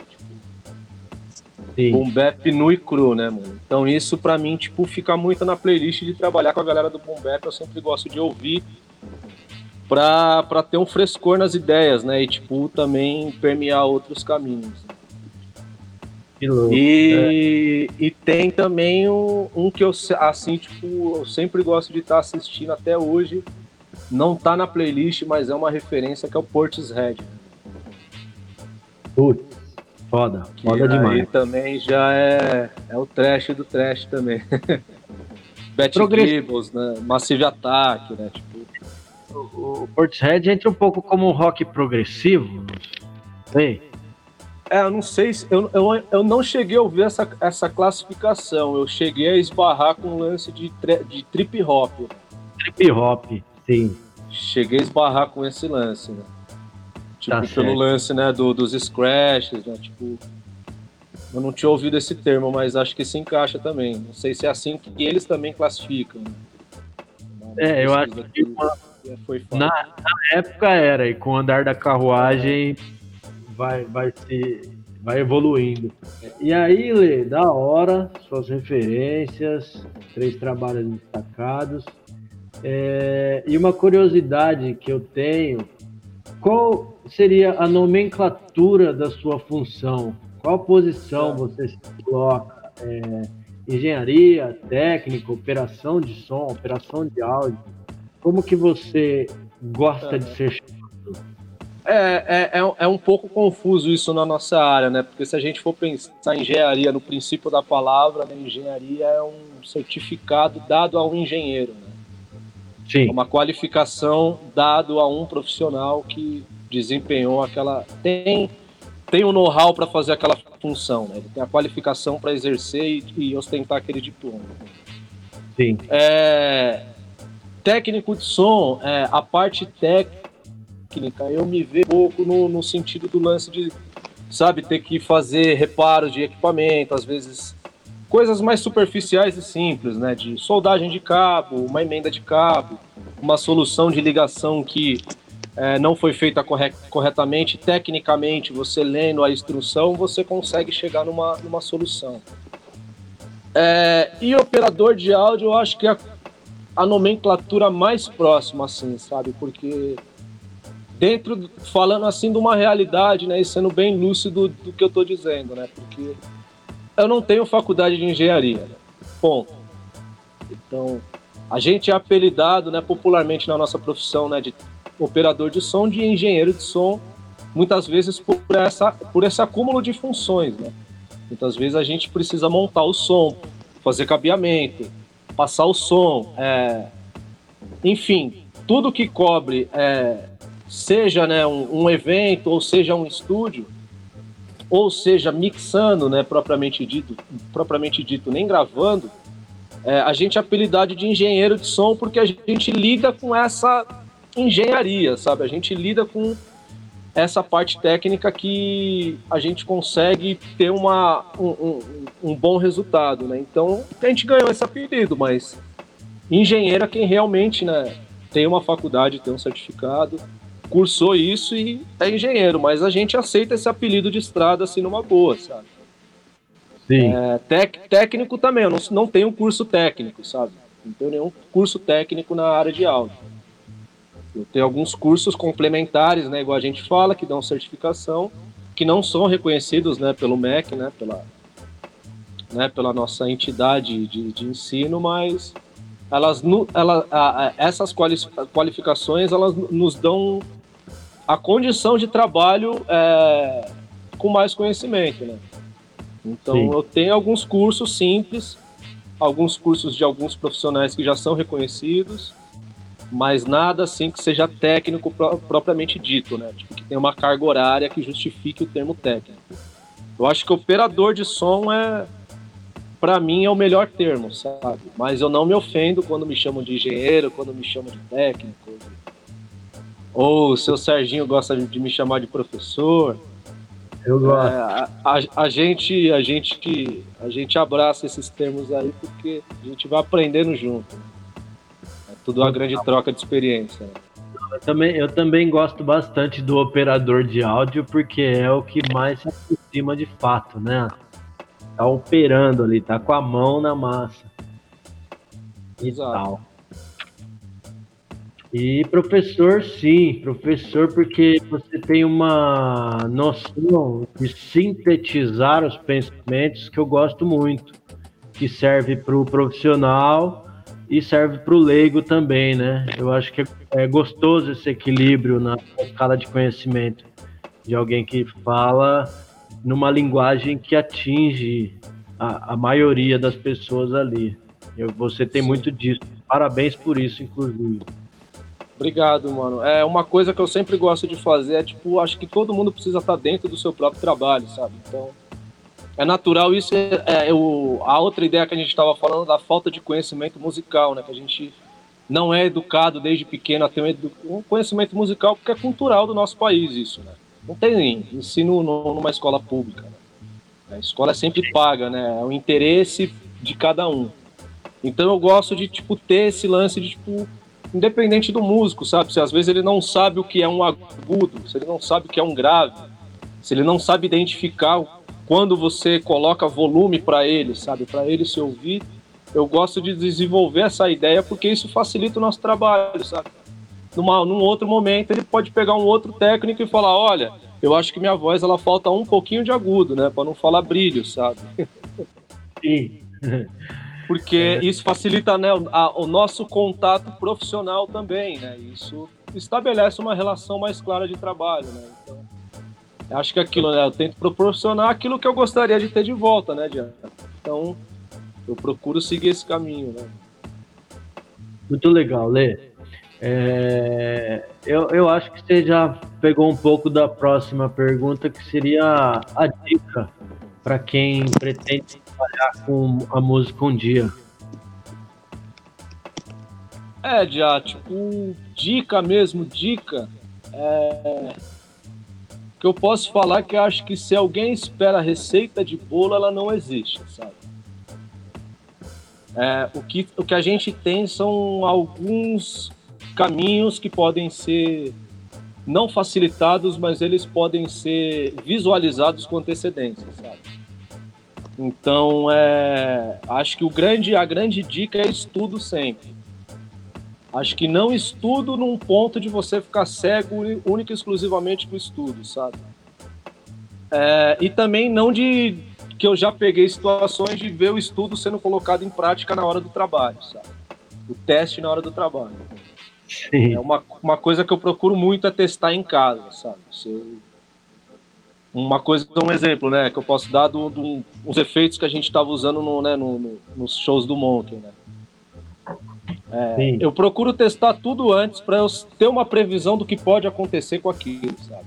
Sim. Boom Bap nu e cru, né, mano? Então isso pra mim, tipo, fica muito na playlist de trabalhar com a galera do Boom Bap, eu sempre gosto de ouvir pra, pra ter um frescor nas ideias, né? E, tipo, também permear outros caminhos. né? Que louco. E, e tem também um, um que eu, assim, tipo, eu sempre gosto de estar assistindo até hoje. Não tá na playlist, mas é uma referência que é o Portishead. Putz, foda, foda aí demais. também já é, é o trash do trash também. Bat Progress- né? Massive Attack, né? Tipo, O Portishead entra um pouco como um rock progressivo. Sei. é, eu não sei se. Eu, eu, eu não cheguei a ouvir essa, essa classificação. Eu cheguei a esbarrar com um lance de, de trip hop. Trip hop, sim. cheguei a esbarrar com esse lance, né? Tipo, Tá pelo certo. lance, né, do, dos scratches, né? Tipo, eu não tinha ouvido esse termo, mas acho que se encaixa também. Não sei se é assim que eles também classificam. né? É, eu acho que uma-. Na, na época era, e com o andar da carruagem vai, vai se. vai evoluindo. E aí, Lê, da hora, suas referências, três trabalhos destacados. É, e uma curiosidade que eu tenho, qual seria a nomenclatura da sua função? Qual posição você se coloca? É, engenharia, técnica, operação de som, operação de áudio? Como que você gosta de ser É, é, é, é um pouco confuso isso na nossa área, né? Porque se a gente for pensar em engenharia no princípio da palavra, né, engenharia é um certificado dado a um engenheiro, né? É Sim, uma qualificação dado a um profissional que desempenhou aquela tem tem o know-how para fazer aquela função, né? Ele tem a qualificação para exercer e, e ostentar aquele diploma. sim. É, técnico de som, é, a parte técnica, eu me vejo um pouco no, no sentido do lance de, sabe, ter que fazer reparos de equipamento, às vezes coisas mais superficiais e simples, né, de soldagem de cabo, uma emenda de cabo, uma solução de ligação que é, não foi feita corre- corretamente, tecnicamente, você lendo a instrução, você consegue chegar numa, numa solução. É, e operador de áudio, eu acho que é a, a nomenclatura mais próxima, assim, sabe? Porque dentro, do- falando assim de uma realidade, né, e sendo bem lúcido do que eu tô dizendo, né? Porque eu não tenho faculdade de engenharia, ponto. Então, a gente é apelidado, né, popularmente na nossa profissão, né, de operador de som, de engenheiro de som, muitas vezes por essa por esse acúmulo de funções, né? Muitas vezes a gente precisa montar o som, fazer cabeamento, passar o som, é, enfim, tudo que cobre, é, seja né, um, um evento ou seja um estúdio, ou seja mixando, né, propriamente dito, propriamente dito, nem gravando, é, a gente é apelidado de engenheiro de som porque a gente lida com essa engenharia, sabe? A gente lida com essa parte técnica que a gente consegue ter uma, um, um- um bom resultado, né? Então a gente ganhou esse apelido, mas engenheiro é quem realmente, né, tem uma faculdade, tem um certificado, cursou isso e é engenheiro, mas a gente aceita esse apelido de estrada assim numa boa, sabe? Sim. É, tec- técnico também, eu não, não tenho curso técnico, sabe? Não tenho nenhum curso técnico na área de áudio. Eu tenho alguns cursos complementares, né, igual a gente fala, que dão certificação, que não são reconhecidos né, pelo MEC, né, pela, né, pela nossa entidade de, de ensino, mas elas, ela, a- a- essas quali- qualificações elas nos dão a condição de trabalho é, com mais conhecimento, né? Então Sim. eu tenho alguns cursos simples, alguns cursos de alguns profissionais que já são reconhecidos, mas nada assim que seja técnico pro- propriamente dito, né? Tipo, que tenha uma carga horária que justifique o termo técnico. Eu acho que operador de som é, para mim, é o melhor termo, sabe? Mas eu não me ofendo quando me chamam de engenheiro, quando me chamam de técnico. Ou o seu Serginho gosta de me chamar de professor. Eu gosto. É, a, a- a gente, a gente que a gente abraça esses termos aí porque a gente vai aprendendo junto. É tudo uma grande troca de experiência. né? Eu também, eu também gosto bastante do operador de áudio, porque é o que mais se aproxima de fato, né? Tá operando ali, tá com a mão na massa. E Exato. tal. E professor, sim, professor, porque você tem uma noção de sintetizar os pensamentos que eu gosto muito, que serve para o profissional e serve para o leigo também, né? Eu acho que é, gostoso esse equilíbrio na escala de conhecimento de alguém que fala numa linguagem que atinge a, a maioria das pessoas ali. Eu, você tem muito disso. Parabéns por isso, inclusive. Obrigado, mano. É uma coisa que eu sempre gosto de fazer é tipo, acho que todo mundo precisa estar dentro do seu próprio trabalho, sabe? Então, é natural isso. É, é, o- a outra ideia que a gente estava falando da falta de conhecimento musical, né? Que a gente não é educado desde pequeno a ter um, um conhecimento musical porque é cultural do nosso país isso, né? Não tem ensino no- numa escola pública. né? A escola é sempre paga, né? É o interesse de cada um. Então eu gosto de tipo ter esse lance de tipo independente do músico, sabe? Se às vezes ele não sabe o que é um agudo, se ele não sabe o que é um grave, se ele não sabe identificar quando você coloca volume para ele, sabe? Para ele se ouvir, eu gosto de desenvolver essa ideia porque isso facilita o nosso trabalho, sabe? Numa, num outro momento ele pode pegar um outro técnico e falar, olha, eu acho que minha voz ela falta um pouquinho de agudo, né? Para não falar brilho, sabe? Sim. porque isso facilita né, o, a- o nosso contato profissional também, né? Isso estabelece uma relação mais clara de trabalho, né? Então, acho que aquilo, né? Eu tento proporcionar aquilo que eu gostaria de ter de volta, né, Diana? Então, eu procuro seguir esse caminho, né? Muito legal, Lê. É, eu, eu acho que você já pegou um pouco da próxima pergunta, que seria a dica para quem pretende trabalhar com a música um dia. É, já, tipo, dica mesmo, dica. É... Que eu posso falar que acho que se alguém espera receita de bolo, ela não existe, sabe? É, o, que, o que a gente tem são alguns caminhos que podem ser não facilitados, mas eles podem ser visualizados com antecedência, sabe? Então, é, acho que o grande, a grande dica é estudo sempre. Acho que não estudo num ponto de você ficar cego única e exclusivamente com o estudo, sabe? É, e também não de que eu já peguei situações de ver o estudo sendo colocado em prática na hora do trabalho, sabe? O teste na hora do trabalho. Sim. É uma, uma coisa que eu procuro muito é testar em casa, sabe? Se eu- uma coisa, um exemplo, né, que eu posso dar do, do- efeitos que a gente estava usando no, né, no- no- nos shows do Monkey, né? Sim. Eu procuro testar tudo antes para eu ter uma previsão do que pode acontecer com aquilo, sabe?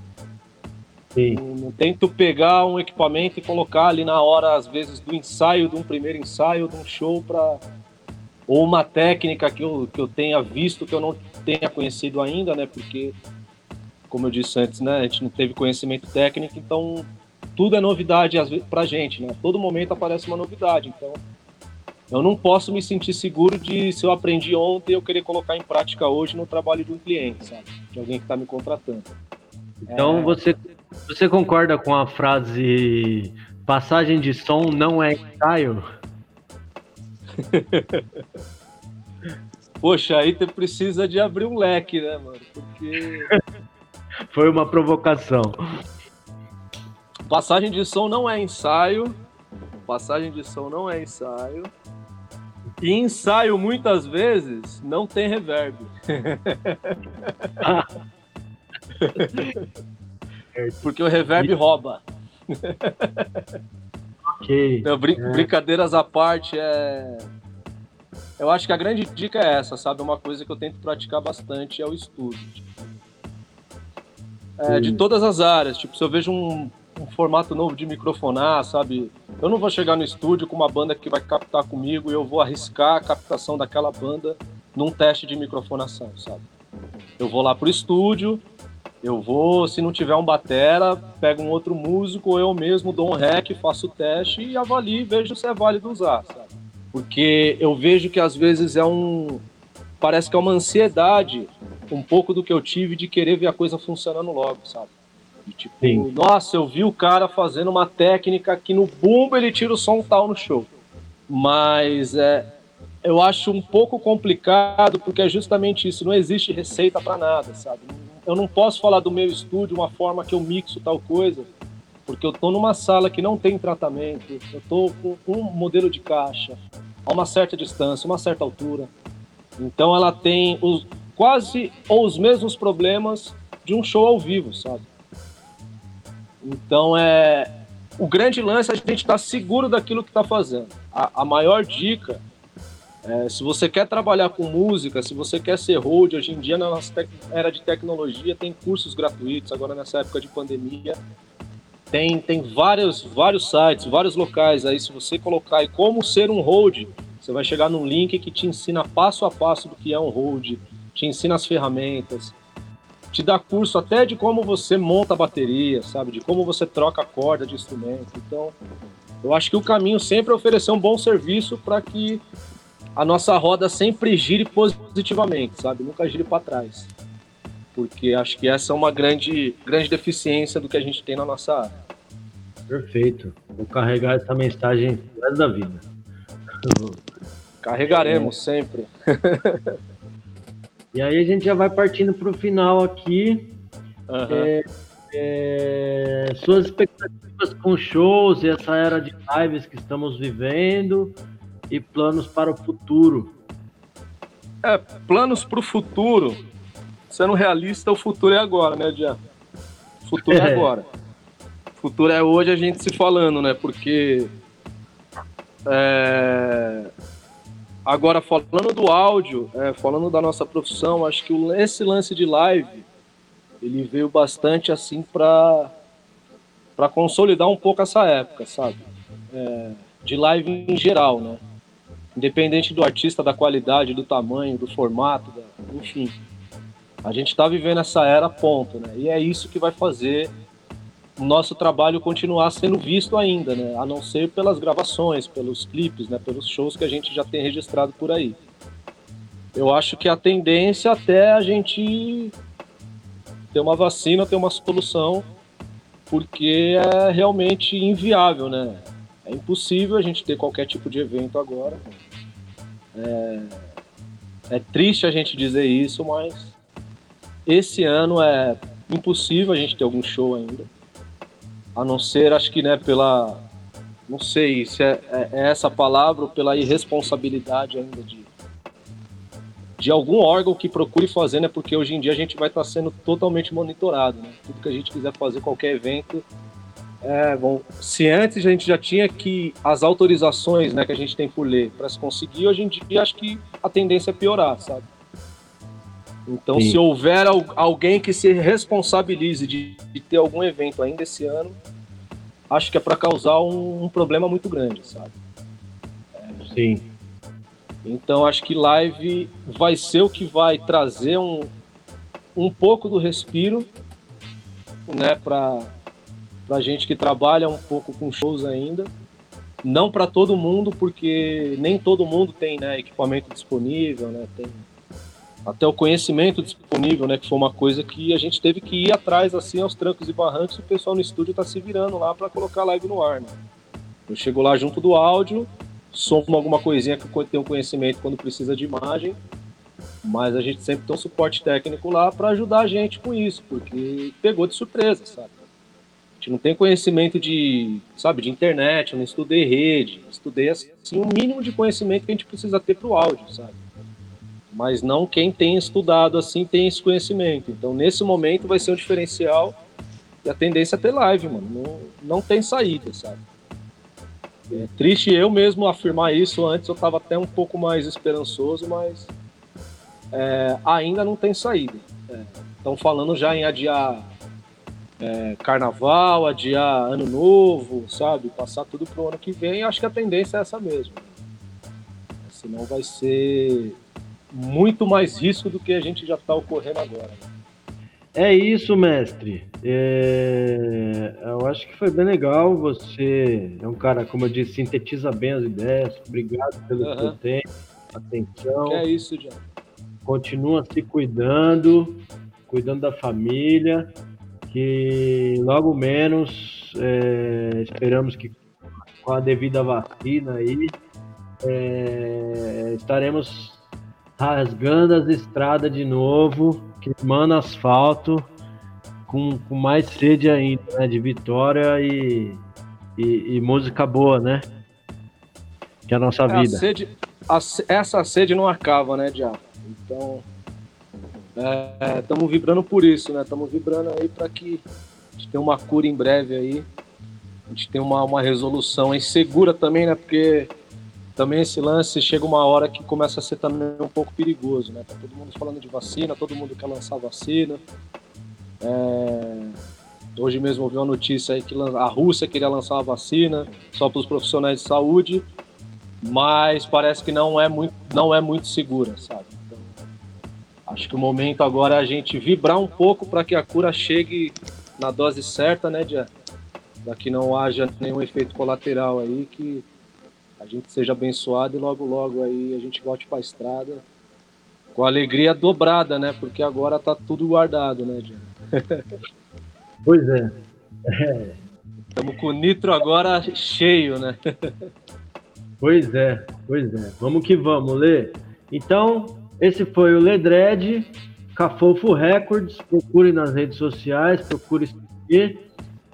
Sim. Não, não tento pegar um equipamento e colocar ali na hora, às vezes, do ensaio, de um primeiro ensaio, de um show para ou uma técnica que eu, que eu tenha visto que eu não tenha conhecido ainda, né? Porque, como eu disse antes, né? A gente não teve conhecimento técnico, então tudo é novidade pra gente, né? A todo momento aparece uma novidade, então eu não posso me sentir seguro de se eu aprendi ontem eu querer colocar em prática hoje no trabalho de um cliente, sabe? De alguém que está me contratando. Então É. você, você concorda com a frase Passagem de som não é ensaio? Poxa, aí tu precisa de abrir um leque, né, mano? Porque Foi uma provocação. passagem de som não é ensaio. Passagem de som não é ensaio. E ensaio, muitas vezes, não tem reverb. Porque o reverb rouba. Ok. Não, brin- É. Brincadeiras à parte, é. Eu acho que a grande dica é essa, sabe? Uma coisa que eu tento praticar bastante é o estudo. É, de todas as áreas. Tipo, se eu vejo um, um formato novo de microfonar, sabe? Eu não vou chegar no estúdio com uma banda que vai captar comigo e eu vou arriscar a captação daquela banda num teste de microfonação, sabe? Eu vou lá pro estúdio, eu vou, se não tiver um batera, pego um outro músico, ou eu mesmo dou um rec, faço o teste e avalio e vejo se é válido usar, sabe? Porque eu vejo que às vezes é um. Parece que é uma ansiedade, um pouco do que eu tive de querer ver a coisa funcionando logo, sabe? Tipo, Sim. nossa, eu vi o cara fazendo uma técnica que no bumbo ele tira o som tal no show. Mas é, eu acho um pouco complicado porque é justamente isso, não existe receita para nada, sabe? Eu não posso falar do meu estúdio uma forma que eu mixo tal coisa, porque eu tô numa sala que não tem tratamento, eu tô com um modelo de caixa a uma certa distância, uma certa altura. Então ela tem os, quase ou os mesmos problemas de um show ao vivo, sabe? Então é o grande lance é a gente estar seguro daquilo que está fazendo. A, a maior dica é, se você quer trabalhar com música, se você quer ser hold, hoje em dia na nossa tec- era de tecnologia tem cursos gratuitos, agora nessa época de pandemia tem, tem vários, vários sites, vários locais aí, se você colocar aí como ser um hold, você vai chegar num link que te ensina passo a passo do que é um hold, te ensina as ferramentas, te dá curso até de como você monta a bateria, sabe? De como você troca a corda de instrumento. Então, eu acho que o caminho sempre é oferecer um bom serviço para que a nossa roda sempre gire positivamente, sabe? Nunca gire para trás. Porque acho que essa é uma grande, grande deficiência do que a gente tem na nossa área. Perfeito. Vou carregar essa mensagem resto da vida. Carregaremos sempre. E aí a gente já vai partindo pro final aqui. Aham. É, é, suas expectativas com shows e essa era de lives que estamos vivendo e planos para o futuro. É, planos para o futuro. Sendo realista, o futuro é agora, né, Jean? O futuro é É. agora. O futuro é hoje a gente se falando, né? Porque. é, Agora, falando do áudio, é, falando da nossa profissão, acho que esse lance de live ele veio bastante assim para para consolidar um pouco essa época, sabe? É, de live em geral, né? Independente do artista, da qualidade, do tamanho, do formato, da- enfim. A gente está vivendo essa era, ponto, né? E é isso que vai fazer o nosso trabalho continuar sendo visto ainda, né? A não ser pelas gravações, pelos clipes, né? Pelos shows que a gente já tem registrado por aí. Eu acho que a tendência até a gente ter uma vacina, ter uma solução, porque é realmente inviável, né? É impossível a gente ter qualquer tipo de evento agora. É, é triste a gente dizer isso, mas esse ano é impossível a gente ter algum show ainda. A não ser, acho que, né, pela. Não sei se é, é- é essa palavra ou pela irresponsabilidade ainda de, de algum órgão que procure fazer, né? Porque hoje em dia a gente vai estar sendo totalmente monitorado, né? Tudo que a gente quiser fazer, qualquer evento, é, bom, se antes a gente já tinha que as autorizações né, que a gente tem por lei para se conseguir, hoje em dia acho que a tendência é piorar, sabe? Então, Sim. se houver al- alguém que se responsabilize de, de ter algum evento ainda esse ano, acho que é para causar um, um problema muito grande, sabe? Sim. Então, acho que live vai ser o que vai trazer um, um pouco do respiro, né, para pra gente que trabalha um pouco com shows ainda. Não para todo mundo, porque nem todo mundo tem né, equipamento disponível, né? Tem, até o conhecimento disponível, né? Que foi uma coisa que a gente teve que ir atrás, assim, aos trancos e barrancos, e o pessoal no estúdio tá se virando lá para colocar a live no ar, né? Eu chego lá junto do áudio, somo alguma coisinha que eu tenho conhecimento quando precisa de imagem, mas a gente sempre tem um suporte técnico lá para ajudar a gente com isso, porque pegou de surpresa, sabe? A gente não tem conhecimento de, sabe, de internet, eu não estudei rede, estudei assim o mínimo de conhecimento que a gente precisa ter para o áudio, sabe? Mas não quem tem estudado assim tem esse conhecimento. Então, nesse momento, vai ser um diferencial e a tendência é ter live, mano. Não, não tem saída, sabe? É triste eu mesmo afirmar isso. Antes eu estava até um pouco mais esperançoso, mas é, ainda não tem saída. Estão é, falando já em adiar é, carnaval, adiar ano novo, sabe? Passar tudo pro ano que vem. Acho que a tendência é essa mesmo. Senão vai ser muito mais risco do que a gente já está ocorrendo agora. É isso, mestre. É... Eu acho que foi bem legal. Você é um cara, como eu disse, sintetiza bem as ideias. Obrigado pelo uhum. seu tempo, atenção. Que é isso, já. Continua se cuidando, cuidando da família, que logo menos é... esperamos que com a devida vacina aí é... estaremos rasgando as estradas de novo, queimando asfalto, com, com mais sede ainda, né? De vitória e, e, e música boa, né? Que é a nossa é, vida. A sede, a, essa sede não acaba, né, Diabo? Então, estamos é, vibrando por isso, né? Estamos vibrando aí para que a gente tenha uma cura em breve aí. A gente tenha uma, uma resolução aí segura também, né? Porque também esse lance chega uma hora que começa a ser também um pouco perigoso, né? Tá todo mundo falando de vacina, todo mundo quer lançar vacina. É... Hoje mesmo ouvi uma notícia aí que a Rússia queria lançar uma vacina só para os profissionais de saúde, mas parece que não é muito, não é muito segura, sabe? Então, acho que o momento agora é a gente vibrar um pouco para que a cura chegue na dose certa, né, Para que não haja nenhum efeito colateral aí que a gente seja abençoado e logo, logo aí a gente volte para a estrada com alegria dobrada, né? Porque agora tá tudo guardado, né, Diego? Pois é. Estamos com o nitro agora cheio, né? Pois é, pois é. Vamos que vamos, Lê. Então, esse foi o Ledred, Cafofo Records. Procure nas redes sociais, procure seguir.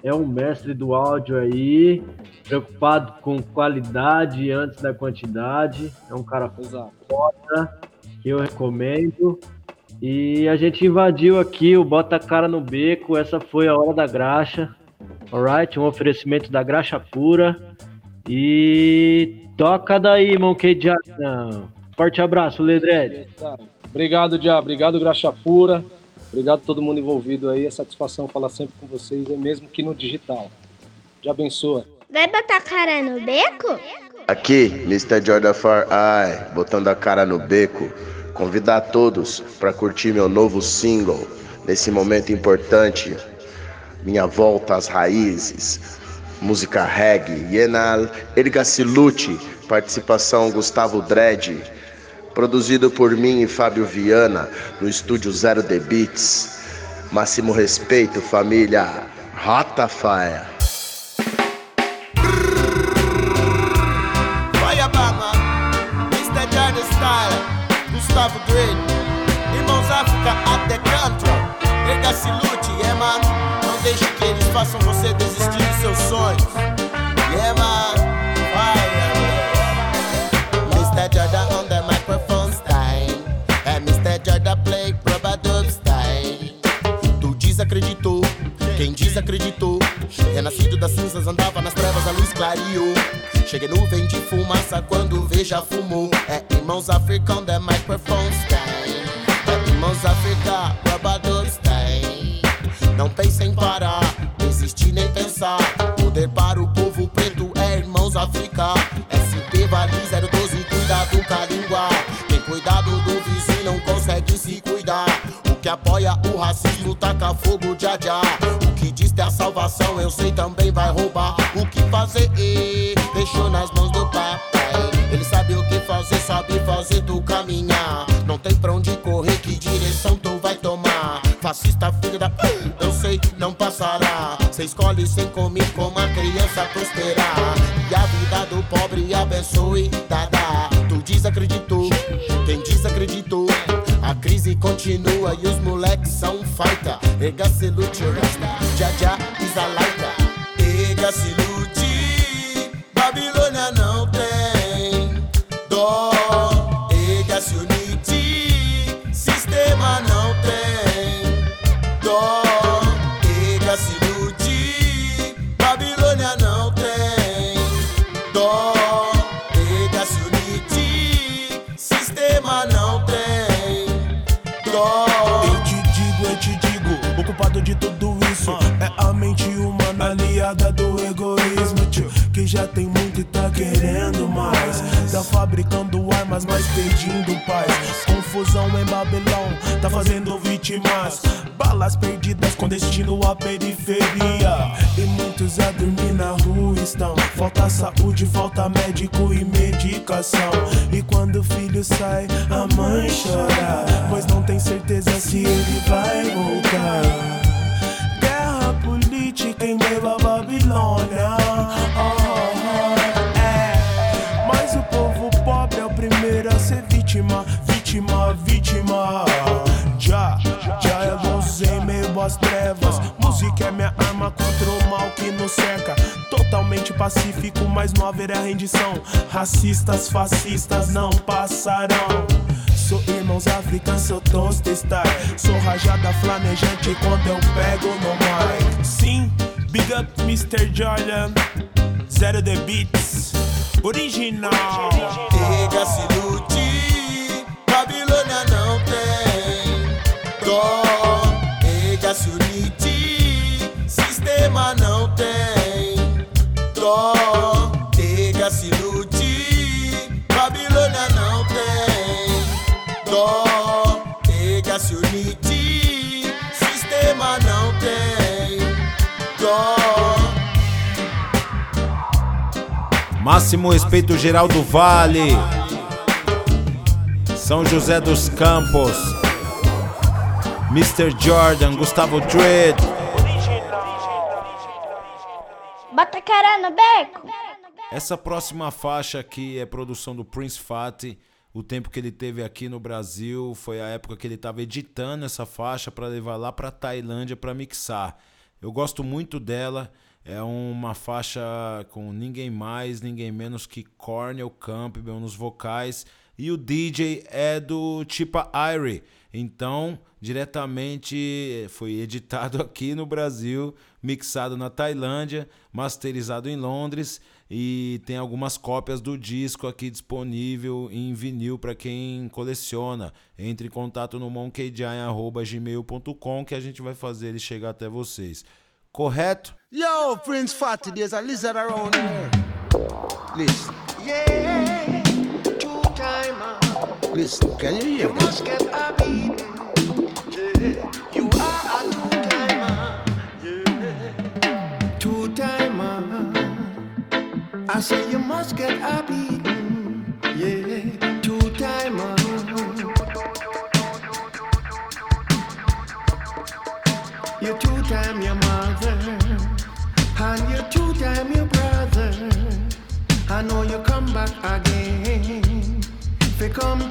É um mestre do áudio aí preocupado com qualidade antes da quantidade. É um cara foda, que eu recomendo. E a gente invadiu aqui o Bota Cara no Beco. Essa foi a hora da graxa. Alright? Um oferecimento da graxa pura. E toca daí, Monkey Jackson. Forte abraço, Ledred. Obrigado, Dia. Obrigado, graxa pura. Obrigado a todo mundo envolvido aí. É satisfação falar sempre com vocês, mesmo que no digital. Te abençoa. Vai botar cara no beco? Aqui, Mr. Jordan Far Eye, botando a cara no beco. Convidar todos para curtir meu novo single nesse momento importante. Minha volta às raízes. Música reggae, Yenal Ergacilucci, participação Gustavo Dredd, produzido por mim e Fábio Viana no estúdio Zero The Beats. Máximo respeito, família. Rota Fire. Gustavo Green Irmãos África até control Erga se lute, yeah Não deixe que eles façam você desistir dos seus sonhos Yeah quem desacreditou Renascido das cinzas andava nas trevas a luz clareou Cheguei nuvem de fumaça quando veja fumou. É irmãos África on the microphone style. É irmãos África, Robador style. Não pense em parar, desistir nem pensar. Poder para o povo preto é irmãos África. SP Vale 012, cuidado com a língua. Tem cuidado do vizinho, não consegue se cuidar. O que apoia o racismo taca fogo de adiar. É a salvação, eu sei também vai roubar. O que fazer? Deixou nas mãos do papai. Ele sabe o que fazer, sabe fazer tu caminhar. Não tem pra onde correr, que direção tu vai tomar. Fascista, filho da. Eu sei, não passará. Cê escolhe sem comer como a criança prosperar. E a vida do pobre abençoe, dada. Tu desacreditou, quem desacreditou. A crise continua e os moleques são fighter, a gas a Jaja is a. racistas, fascistas prefeito Geraldo Vale, São José dos Campos, Mr. Jordan, Gustavo Dredd. Bota cara no beco. Essa próxima faixa aqui é produção do Prince Fatty. O tempo que ele teve aqui no Brasil foi a época que ele estava editando essa faixa para levar lá para Tailândia para mixar. Eu gosto muito dela. É uma faixa com ninguém mais, ninguém menos que Cornel Campbell nos vocais e o DJ é do Tipa Irie. Então, diretamente foi editado aqui no Brasil, mixado na Tailândia, masterizado em Londres e tem algumas cópias do disco aqui disponível em vinil para quem coleciona. Entre em contato no monkeygiant@gmail.com que a gente vai fazer ele chegar até vocês. correto? Yo, Prince Fatty, there's a lizard around here. Listen. Yeah, two timer. Listen, can you hear me? You must get a beating. Yeah, you are a two timer. Yeah, two timer. I say you must get a beating. come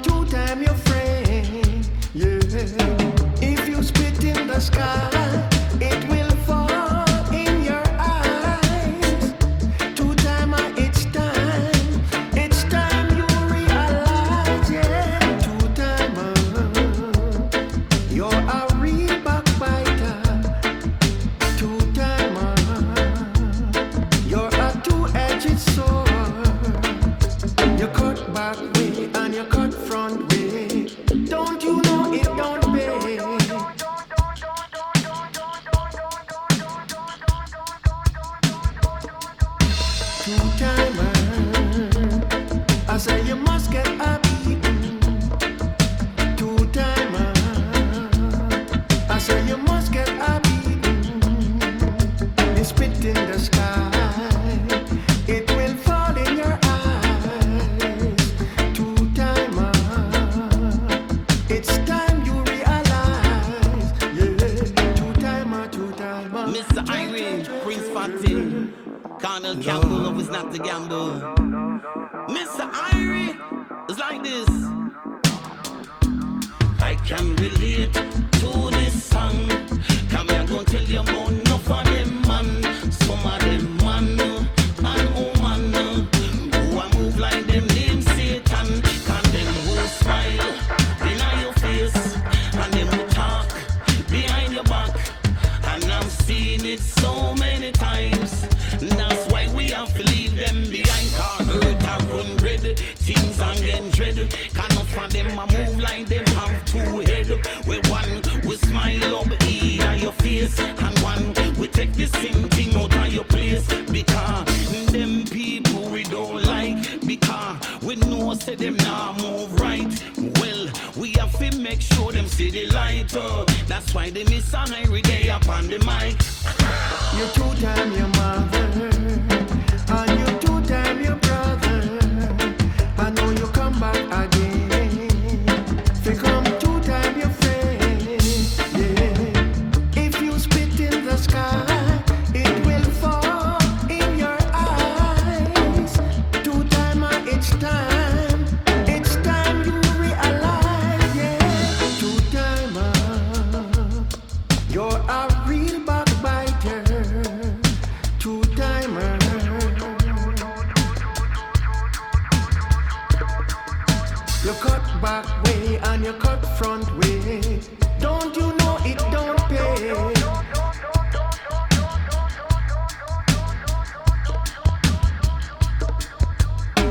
back way and you cut front way. Don't you know it don't pay?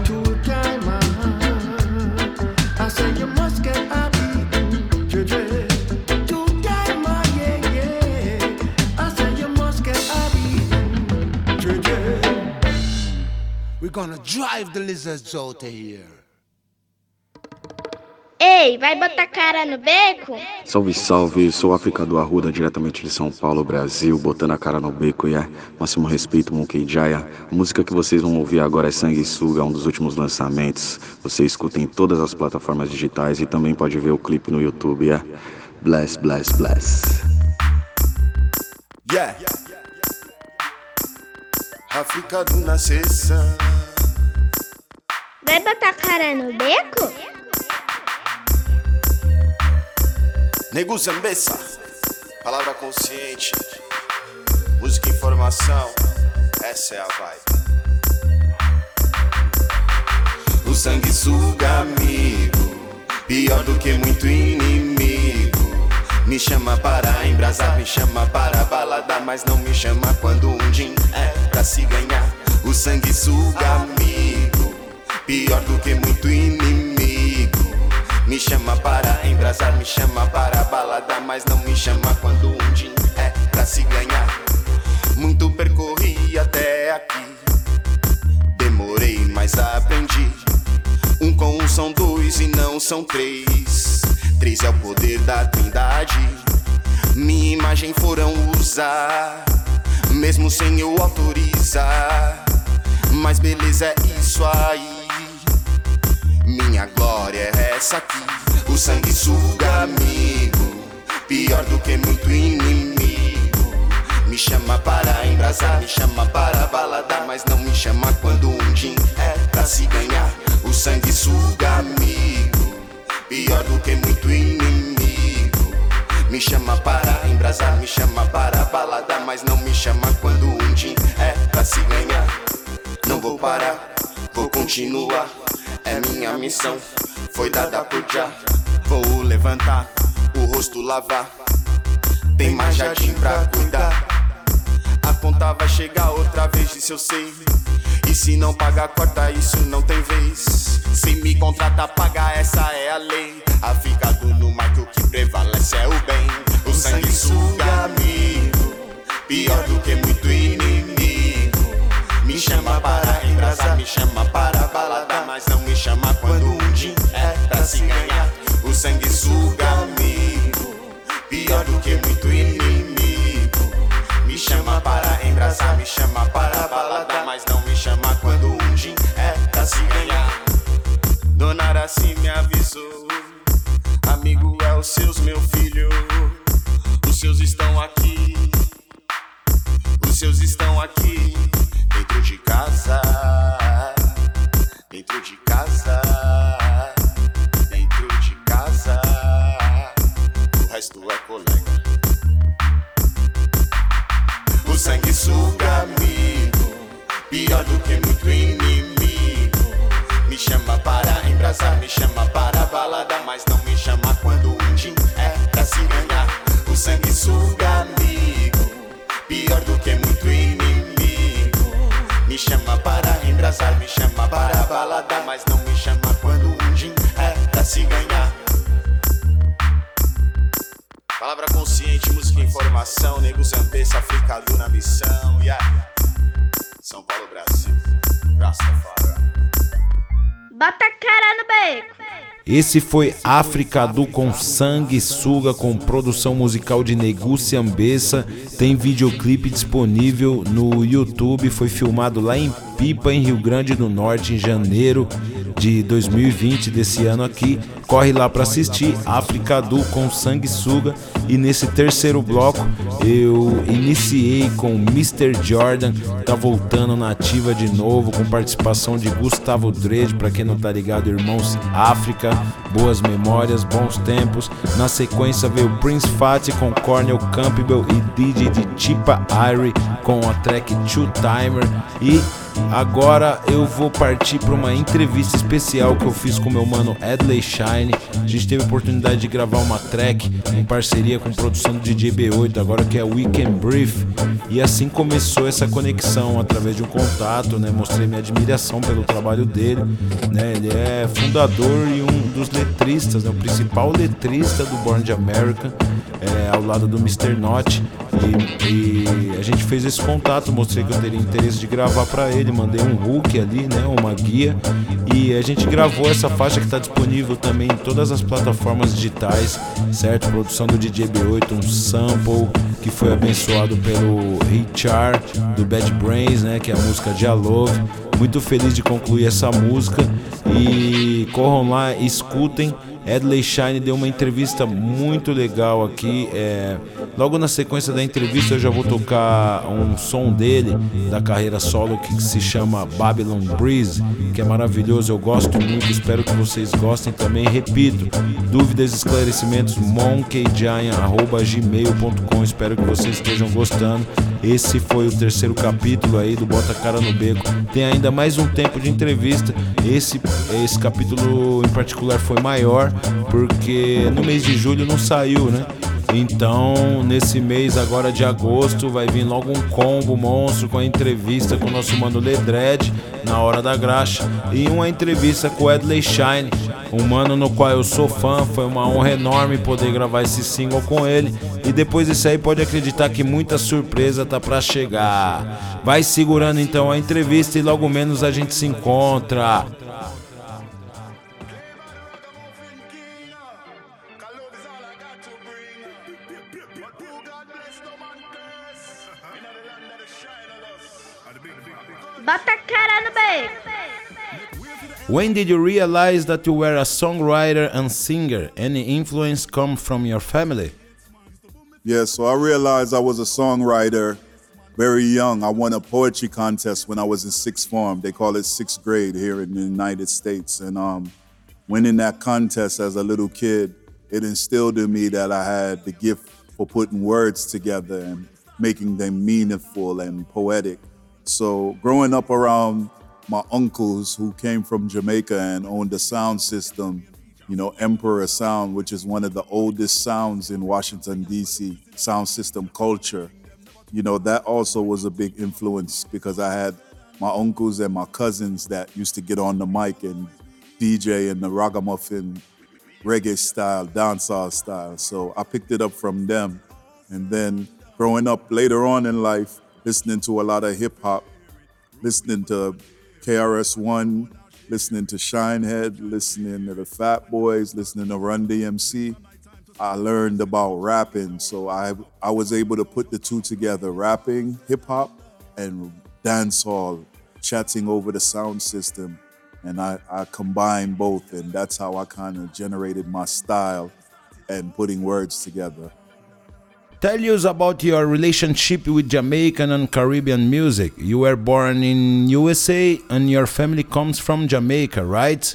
Two timer. Yeah. Uh, I say you must get a beating, Juju. We're gonna drive the lizards out of here. Ei, vai botar cara no beco? Salve, salve, sou África do Arruda, diretamente de São Paulo, Brasil, botando a cara no beco e é máximo respeito, Monkey Jaya. A música que vocês vão ouvir agora é Sanguessuga, um dos últimos lançamentos. Você escuta em todas as plataformas digitais e também pode ver o clipe no YouTube, é Bless, Bless, Bless. Yeah. África do Nascença. Vai botar cara no beco? Nego Zambeça. Palavra consciente. Música e informação. Essa é a vibe. O sangue suga, amigo. Pior do que muito inimigo. Me chama para embrasar, me chama para balada, mas não me chama quando um din é pra se ganhar. O sangue suga, amigo. Pior do que muito inimigo. Me chama para embrasar, me chama para balada, mas não me chama quando um din é pra se ganhar. Muito percorri até aqui. Demorei, mas aprendi. Um com um são dois e não são três. Três é o poder da trindade. Minha imagem foram usar, mesmo sem eu autorizar. Mas beleza é isso aí. Minha glória é essa aqui. O sangue suga, amigo. Pior do que muito inimigo. Me chama para embrasar, me chama para balada, mas não me chama quando um din é pra se ganhar. O sangue suga, amigo. Pior do que muito inimigo. Me chama para embrasar, me chama para balada, mas não me chama quando um din é pra se ganhar. Não vou parar, vou continuar. É minha missão, foi dada por já. Vou levantar, o rosto lavar. Tem mais jardim pra cuidar. A conta vai chegar outra vez, isso eu sei. E se não pagar, corta, isso não tem vez. Se me contratar, paga, essa é a lei. A fica do no mic, o que prevalece é o bem. O sangue suga, amigo. Pior do que muito inimigo. Me chama para embrasar, me chama para balada, mas não chama quando um din é pra se ganhar. O sangue suga, amigo. Pior do que muito inimigo. Me chama para embrasar, me chama para balada, mas não me chama quando um din é pra se ganhar. Dona Araci me avisou, amigo é os seus, meu filho. Os seus estão aqui, os seus estão aqui, me chama para balada, mas não me chama quando um gin é pra se ganhar. Palavra consciente, música e informação, nego Zambessa, africano na missão, yeah. São Paulo, Brasil, Rastafari. Bota a cara no beco. Esse foi África do com Sanguessuga com produção musical de Neguci Ambessa. Tem videoclipe disponível no YouTube. Foi filmado lá em Pipa, em Rio Grande do Norte, em janeiro de 2020 desse ano aqui. Corre lá para assistir África do com Sanguessuga. E nesse terceiro bloco eu iniciei com Mr. Jordan, tá voltando na ativa de novo com participação de Gustavo Dredd, para quem não tá ligado, Irmãos África, boas memórias, bons tempos. Na sequência veio Prince Fatty com Cornel Campbell e DJ de Chipa Irie com a track Two Timer e Agora eu vou partir para uma entrevista especial que eu fiz com meu mano Edley Shine. A gente teve a oportunidade de gravar uma track em parceria com produção do DJ B8, agora que é Weekend Brief. E assim começou essa conexão através de um contato, né? Mostrei minha admiração pelo trabalho dele, né? Ele é fundador e um dos letristas, né? O principal letrista do Born de America, é, ao lado do Mr. Not. E, e a gente fez esse contato, mostrei que eu teria interesse de gravar para ele, mandei um hook ali, né, uma guia, e a gente gravou essa faixa que está disponível também em todas as plataformas digitais, certo? Produção do DJ B8, um sample que foi abençoado pelo Richard do Bad Brains, né, que é a música de. Muito feliz de concluir essa música e corram lá, escutem. Edley Shine deu uma entrevista muito legal aqui. É, logo na sequência da entrevista eu já vou tocar um som dele da carreira solo que se chama Babylon Breeze, que é maravilhoso. Eu gosto muito, espero que vocês gostem também. Repito, dúvidas, esclarecimentos, monkeygiant@gmail.com. Espero que vocês estejam gostando. Esse foi o terceiro capítulo aí do Bota Cara no Beco. Tem ainda mais um tempo de entrevista. Esse esse capítulo em particular foi maior porque no mês de julho não saiu, né? Então, nesse mês agora de agosto, vai vir logo um combo monstro com a entrevista com o nosso mano Ledred na hora da graxa e uma entrevista com o Edley Shine, um mano no qual eu sou fã. Foi uma honra enorme poder gravar esse single com ele. E depois disso aí, pode acreditar que muita surpresa tá pra chegar. Vai segurando então a entrevista e logo menos a gente se encontra. When did you realize that you were a songwriter and singer? Any influence come from your family? Yeah, so I realized I was a songwriter very young. I won a poetry contest when I was in sixth form. They call it sixth grade here in the United States. And um, winning that contest as a little kid, it instilled in me that I had the gift for putting words together and making them meaningful and poetic. So growing up around my uncles who came from Jamaica and owned a sound system, you know, Emperor Sound, which is one of the oldest sounds in Washington, D.C., sound system culture. You know, that also was a big influence because I had my uncles and my cousins that used to get on the mic and DJ in the ragamuffin reggae style, dancehall style. So I picked it up from them. And then growing up later on in life, listening to a lot of hip hop, listening to KRS-One, listening to Shinehead, listening to the Fat Boys, listening to Run DMC. I learned about rapping, so I I was able to put the two together: rapping, hip hop, and dancehall, chatting over the sound system, and I, I combined both, and that's how I kind of generated my style and putting words together. Tell us about your relationship with Jamaican and Caribbean music. You were born in USA and your family comes from Jamaica, right?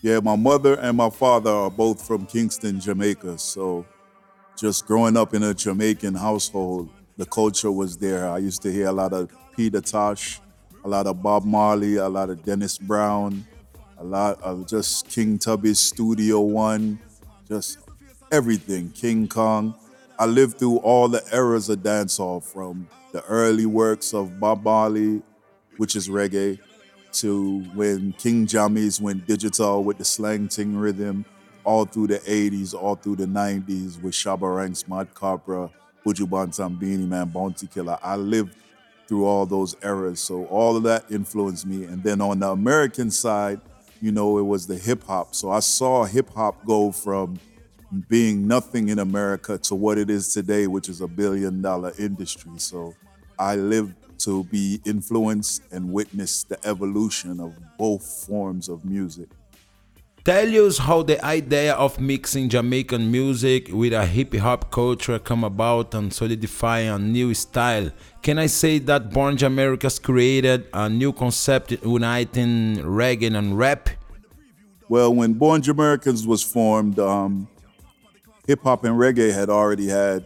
Yeah, my mother and my father are both from Kingston, Jamaica. So just growing up in a Jamaican household, the culture was there. I used to hear a lot of Peter Tosh, a lot of Bob Marley, a lot of Dennis Brown, a lot of just King Tubby's Studio One, just everything, King Kong. I lived through all the eras of dancehall from the early works of Bob Marley, which is reggae, to when King Jammies went digital with the slang ting rhythm, all through the 80s, all through the 90s with Shabba Ranks, Mad Cobra, Buju Bantam, Beanie Man, Bounty Killer. I lived through all those eras. So all of that influenced me. And then on the American side, you know, it was the hip hop. So I saw hip hop go from being nothing in America to what it is today, which is a billion dollar industry. So I live to be influenced and witness the evolution of both forms of music. Tell us how the idea of mixing Jamaican music with a hip hop culture come about and solidify a new style. Can I say that Born Americas created a new concept uniting reggae and rap? Well, when Born Jamaicans was formed, um, hip hop and reggae had already had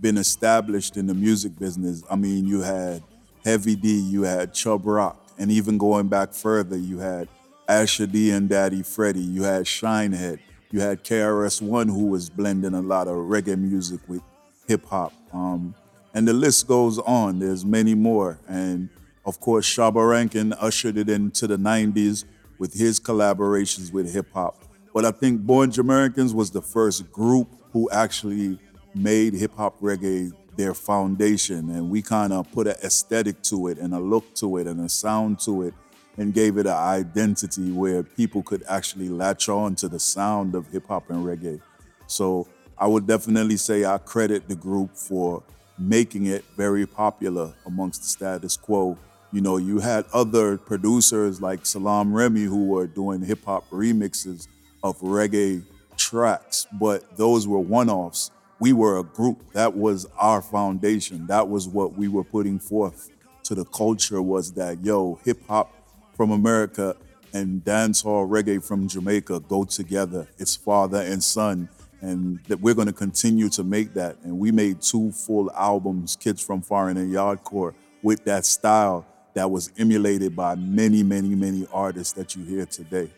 been established in the music business. I mean, you had Heavy D, you had Chub Rock, and even going back further, you had Asher D and Daddy Freddy, you had Shinehead, you had KRS One, who was blending a lot of reggae music with hip hop. Um, and the list goes on. There's many more. And of course, Shabba Rankin ushered it into the 90s with his collaborations with hip hop. But I think Born Jamaicans was the first group who actually made hip hop reggae their foundation. And we kind of put an aesthetic to it and a look to it and a sound to it and gave it an identity where people could actually latch on to the sound of hip hop and reggae. So I would definitely say I credit the group for making it very popular amongst the status quo. You know, you had other producers like Salam Remy who were doing hip hop remixes of reggae tracks, but those were one offs. We were a group. That was our foundation. That was what we were putting forth to the culture was that, yo, hip hop from America and dancehall reggae from Jamaica go together. It's father and son. And that we're going to continue to make that. And we made two full albums, Kids from Foreign and Yardcore, with that style that was emulated by many, many, many artists that you hear today.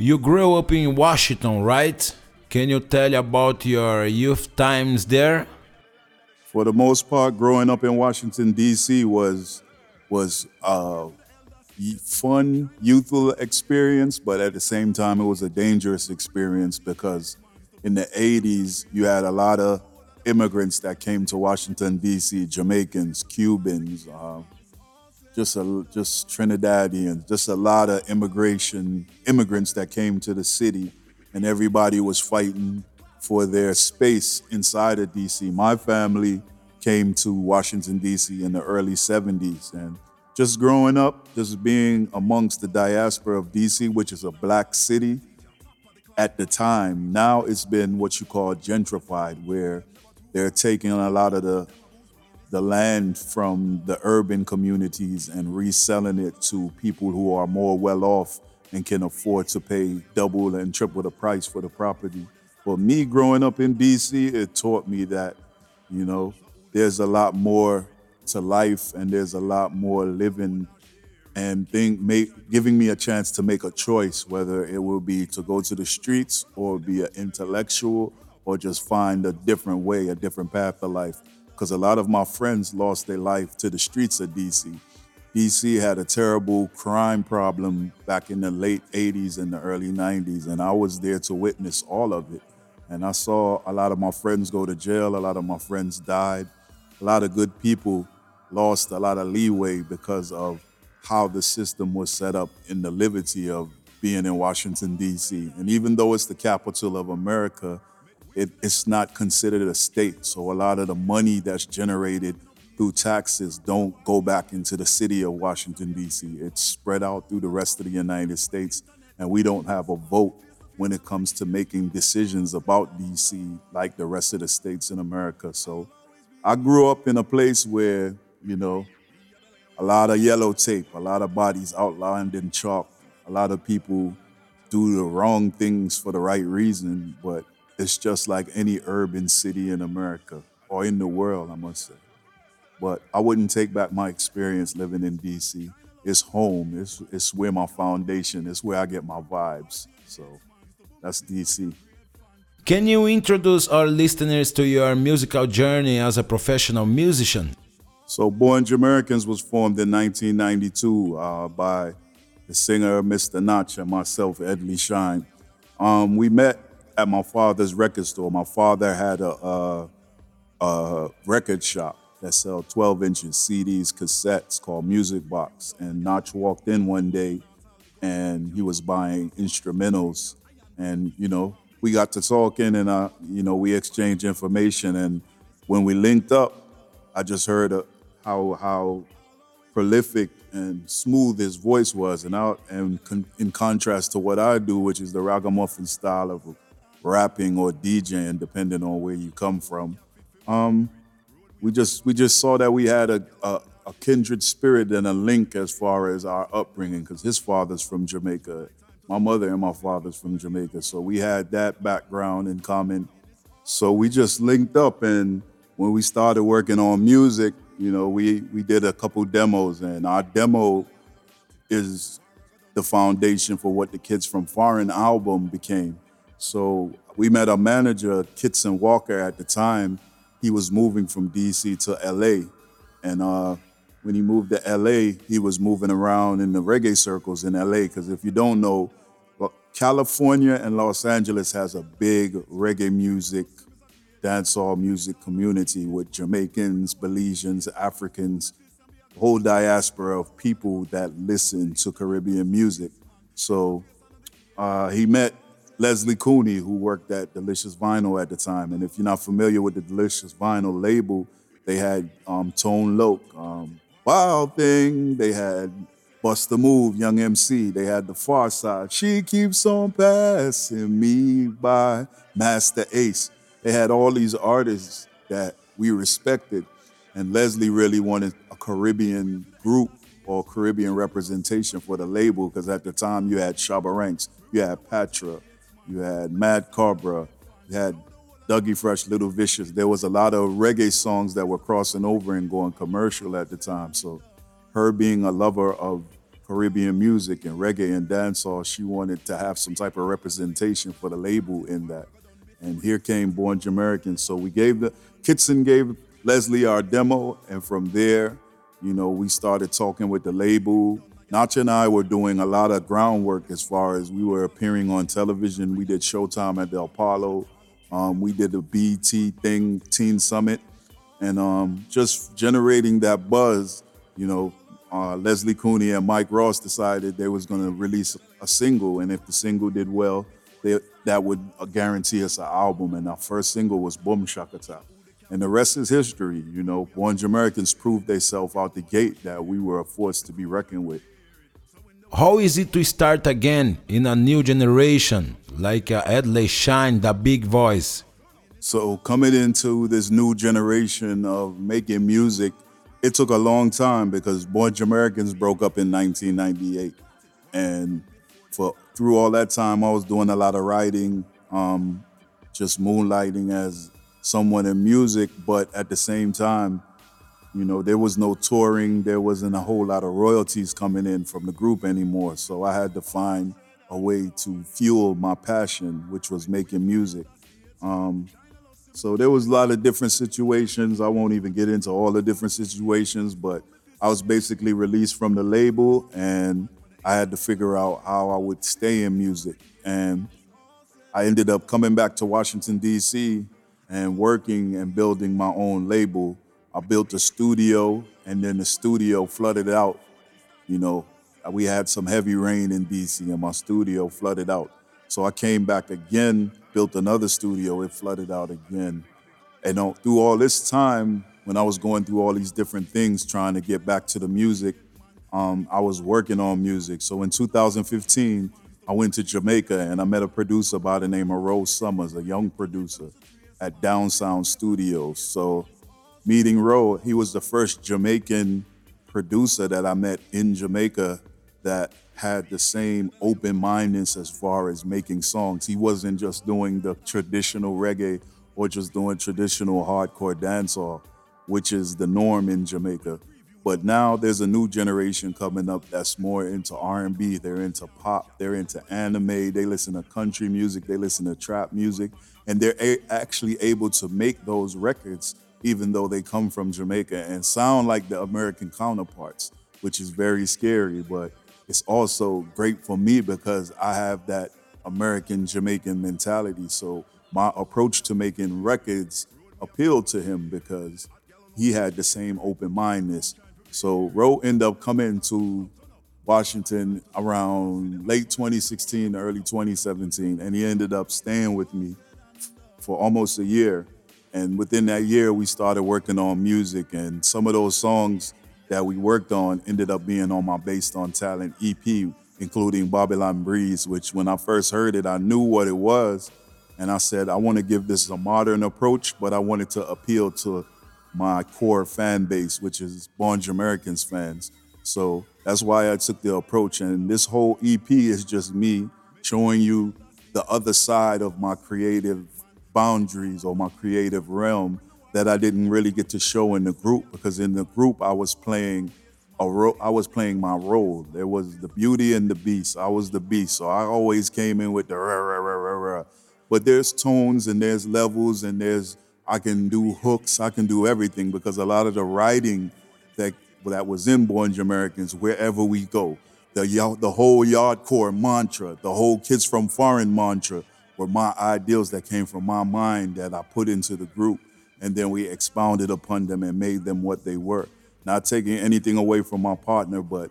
You grew up in Washington, right? Can you tell about your youth times there? For the most part, growing up in Washington D.C. was was a fun, youthful experience, but at the same time, it was a dangerous experience because in the 80s, you had a lot of immigrants that came to Washington, D.C., Jamaicans, Cubans, uh, just a, just Trinidadians, just a lot of immigration immigrants that came to the city, and everybody was fighting for their space inside of DC. My family came to Washington D.C. in the early '70s, and just growing up, just being amongst the diaspora of DC, which is a black city at the time. Now it's been what you call gentrified, where they're taking a lot of the the land from the urban communities and reselling it to people who are more well off and can afford to pay double and triple the price for the property. For me growing up in DC, it taught me that, you know, there's a lot more to life and there's a lot more living and make, giving me a chance to make a choice whether it will be to go to the streets or be an intellectual or just find a different way, a different path of life because a lot of my friends lost their life to the streets of DC. DC had a terrible crime problem back in the late 80s and the early 90s, and I was there to witness all of it. And I saw a lot of my friends go to jail, a lot of my friends died, a lot of good people lost a lot of leeway because of how the system was set up in the liberty of being in Washington, D.C. And even though it's the capital of America, it, it's not considered a state. So a lot of the money that's generated through taxes don't go back into the city of Washington, D.C. It's spread out through the rest of the United States, and we don't have a vote when it comes to making decisions about D.C. like the rest of the states in America. So I grew up in a place where, you know, a lot of yellow tape, a lot of bodies outlined in chalk, a lot of people do the wrong things for the right reason, but it's just like any urban city in America or in the world, I must say. But I wouldn't take back my experience living in DC. it's home. It's it's where my foundation. It's where I get my vibes. So that's DC. Can you introduce our listeners to your musical journey as a professional musician? So Born Jamaicans was formed in 1992 uh, by the singer Mr. Notch and myself, Edley Shine. Um, we met at my father's record store. My father had a, a, a record shop that sell 12 inches CDs, cassettes called Music Box. And Notch walked in one day and he was buying instrumentals. And, you know, we got to talking and, uh, you know, we exchanged information. And when we linked up, I just heard uh, how, how prolific and smooth his voice was. And, out, and con- in contrast to what I do, which is the ragamuffin style of rapping or DJing, depending on where you come from. Um, we just we just saw that we had a, a, a kindred spirit and a link as far as our upbringing because his father's from Jamaica, my mother and my father's from Jamaica, so we had that background in common. So we just linked up, and when we started working on music, you know, we we did a couple demos, and our demo is the foundation for what the Kids from Foreign album became. So we met our manager, Kitson Walker, at the time he was moving from DC to LA. And uh, when he moved to LA, he was moving around in the reggae circles in LA. Because if you don't know, California and Los Angeles has a big reggae music, dancehall music community with Jamaicans, Belizeans, Africans, whole diaspora of people that listen to Caribbean music. So uh, he met Leslie Cooney, who worked at Delicious Vinyl at the time. And if you're not familiar with the Delicious Vinyl label, they had um, Tone Loc, um, Wild Thing, they had Bust the Move, Young MC, they had The Far Side, She Keeps On Passing Me By, Master Ace. They had all these artists that we respected. And Leslie really wanted a Caribbean group or Caribbean representation for the label because at the time you had Shabba Ranks, you had Patra, you had Mad Cobra, you had Dougie Fresh, Little Vicious. There was a lot of reggae songs that were crossing over and going commercial at the time. So, her being a lover of Caribbean music and reggae and dancehall, she wanted to have some type of representation for the label in that. And here came Born Jamaican. So we gave the Kitson gave Leslie our demo, and from there, you know, we started talking with the label. Nacha and I were doing a lot of groundwork as far as we were appearing on television. We did Showtime at the Apollo. Um, we did the BT thing, Teen Summit, and um, just generating that buzz. You know, uh, Leslie Cooney and Mike Ross decided they was going to release a single, and if the single did well, they, that would uh, guarantee us an album. And our first single was Boom Shakata. And the rest is history. You know, Born Americans proved themselves out the gate that we were a force to be reckoned with. How is it to start again in a new generation, like uh, Edley Shine, the big voice? So coming into this new generation of making music, it took a long time because Born Americans broke up in 1998, and for through all that time, I was doing a lot of writing, um, just moonlighting as someone in music, but at the same time, you know, there was no touring, there wasn't a whole lot of royalties coming in from the group anymore. So I had to find a way to fuel my passion, which was making music. Um, so there was a lot of different situations. I won't even get into all the different situations, but I was basically released from the label and I had to figure out how I would stay in music. And I ended up coming back to Washington, D.C. and working and building my own label I built a studio, and then the studio flooded out. You know, we had some heavy rain in DC, and my studio flooded out. So I came back again, built another studio, it flooded out again. And through all this time, when I was going through all these different things, trying to get back to the music, um, I was working on music. So in 2015, I went to Jamaica and I met a producer by the name of Rose Summers, a young producer at Down Sound Studios. So meeting Ro, he was the first Jamaican producer that I met in Jamaica that had the same open mindedness as far as making songs. He wasn't just doing the traditional reggae or just doing traditional hardcore dancehall, which is the norm in Jamaica. But now there's a new generation coming up that's more into R&B. They're into pop. They're into anime. They listen to country music. They listen to trap music, and they're a- actually able to make those records, even though they come from Jamaica and sound like the American counterparts, which is very scary. But it's also great for me because I have that American Jamaican mentality. So my approach to making records appealed to him because he had the same open mindedness. So Ro ended up coming to Washington around late 2016, early 2017, and he ended up staying with me for almost a year. And within that year, we started working on music, and some of those songs that we worked on ended up being on my Based on Talent EP, including Babylon Breeze, which when I first heard it, I knew what it was. And I said, I want to give this a modern approach, but I wanted to appeal to my core fan base, which is Born Americans fans. So that's why I took the approach. And this whole EP is just me showing you the other side of my creative boundaries or my creative realm that I didn't really get to show in the group because in the group I was playing a ro- I was playing my role. There was the beauty and the beast. I was the beast, so I always came in with the rah, rah, rah, rah, rah. But there's tones and there's levels and there's I can do hooks. I can do everything because a lot of the writing that that was in Born Americans, wherever we go, the the whole yard core mantra, the whole kids from foreign mantra were my ideals that came from my mind that I put into the group, and then we expounded upon them and made them what they were. Not taking anything away from my partner, but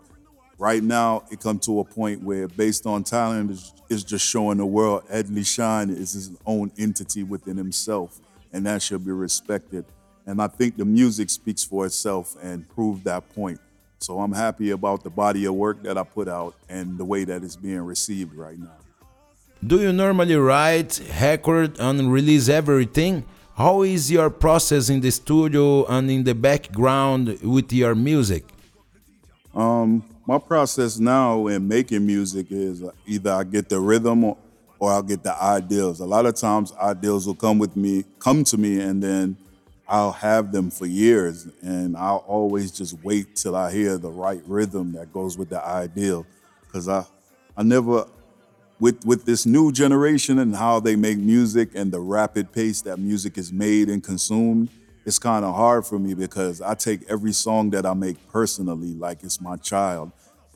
right now it come to a point where based on talent is, just showing the world Edley Shine is his own entity within himself and that should be respected. And i think the music speaks for itself and proved that point. So i'm happy about the body of work that i put out and the way that it's being received right now Do you normally write, record, and release everything? How is your process in the studio and in the background with your music? Um, my process now in making music is either I get the rhythm or, or I'll get the ideals. A lot of times ideas will come with me, come to me, and then I'll have them for years, and I'll always just wait till I hear the right rhythm that goes with the ideal, because I, I never, with with this new generation and how they make music and the rapid pace that music is made and consumed, it's kind of hard for me because I take every song that I make personally like it's my child.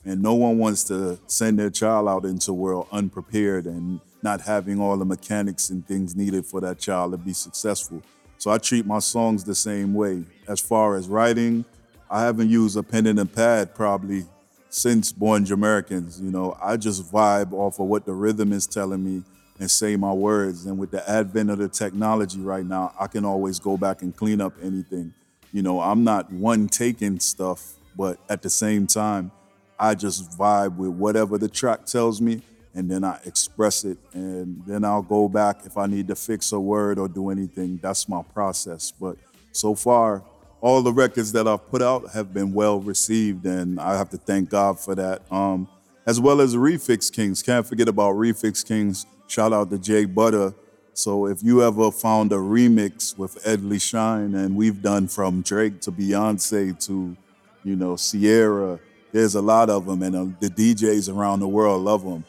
And no one wants to send their child out into the world unprepared and not having all the mechanics and things needed for that child to be successful. So I treat my songs the same way. As far as writing, I haven't used a pen and a pad probably since Born Jamaicans. You know, I just vibe off of what the rhythm is telling me and say my words. And with the advent of the technology right now, I can always go back and clean up anything. You know, I'm not one taking stuff, but at the same time, I just vibe with whatever the track tells me and then I express it and then I'll go back if I need to fix a word or do anything. That's my process. But so far, all the records that I've put out have been well received and I have to thank God for that. Um, as well as Refix Kings. Can't forget about Refix Kings. Shout out to Jay Butter. So if you ever found a remix with Edley Shine and we've done from Drake to Beyonce to, you know, Sierra, there's a lot of them and uh, the DJs around the world love them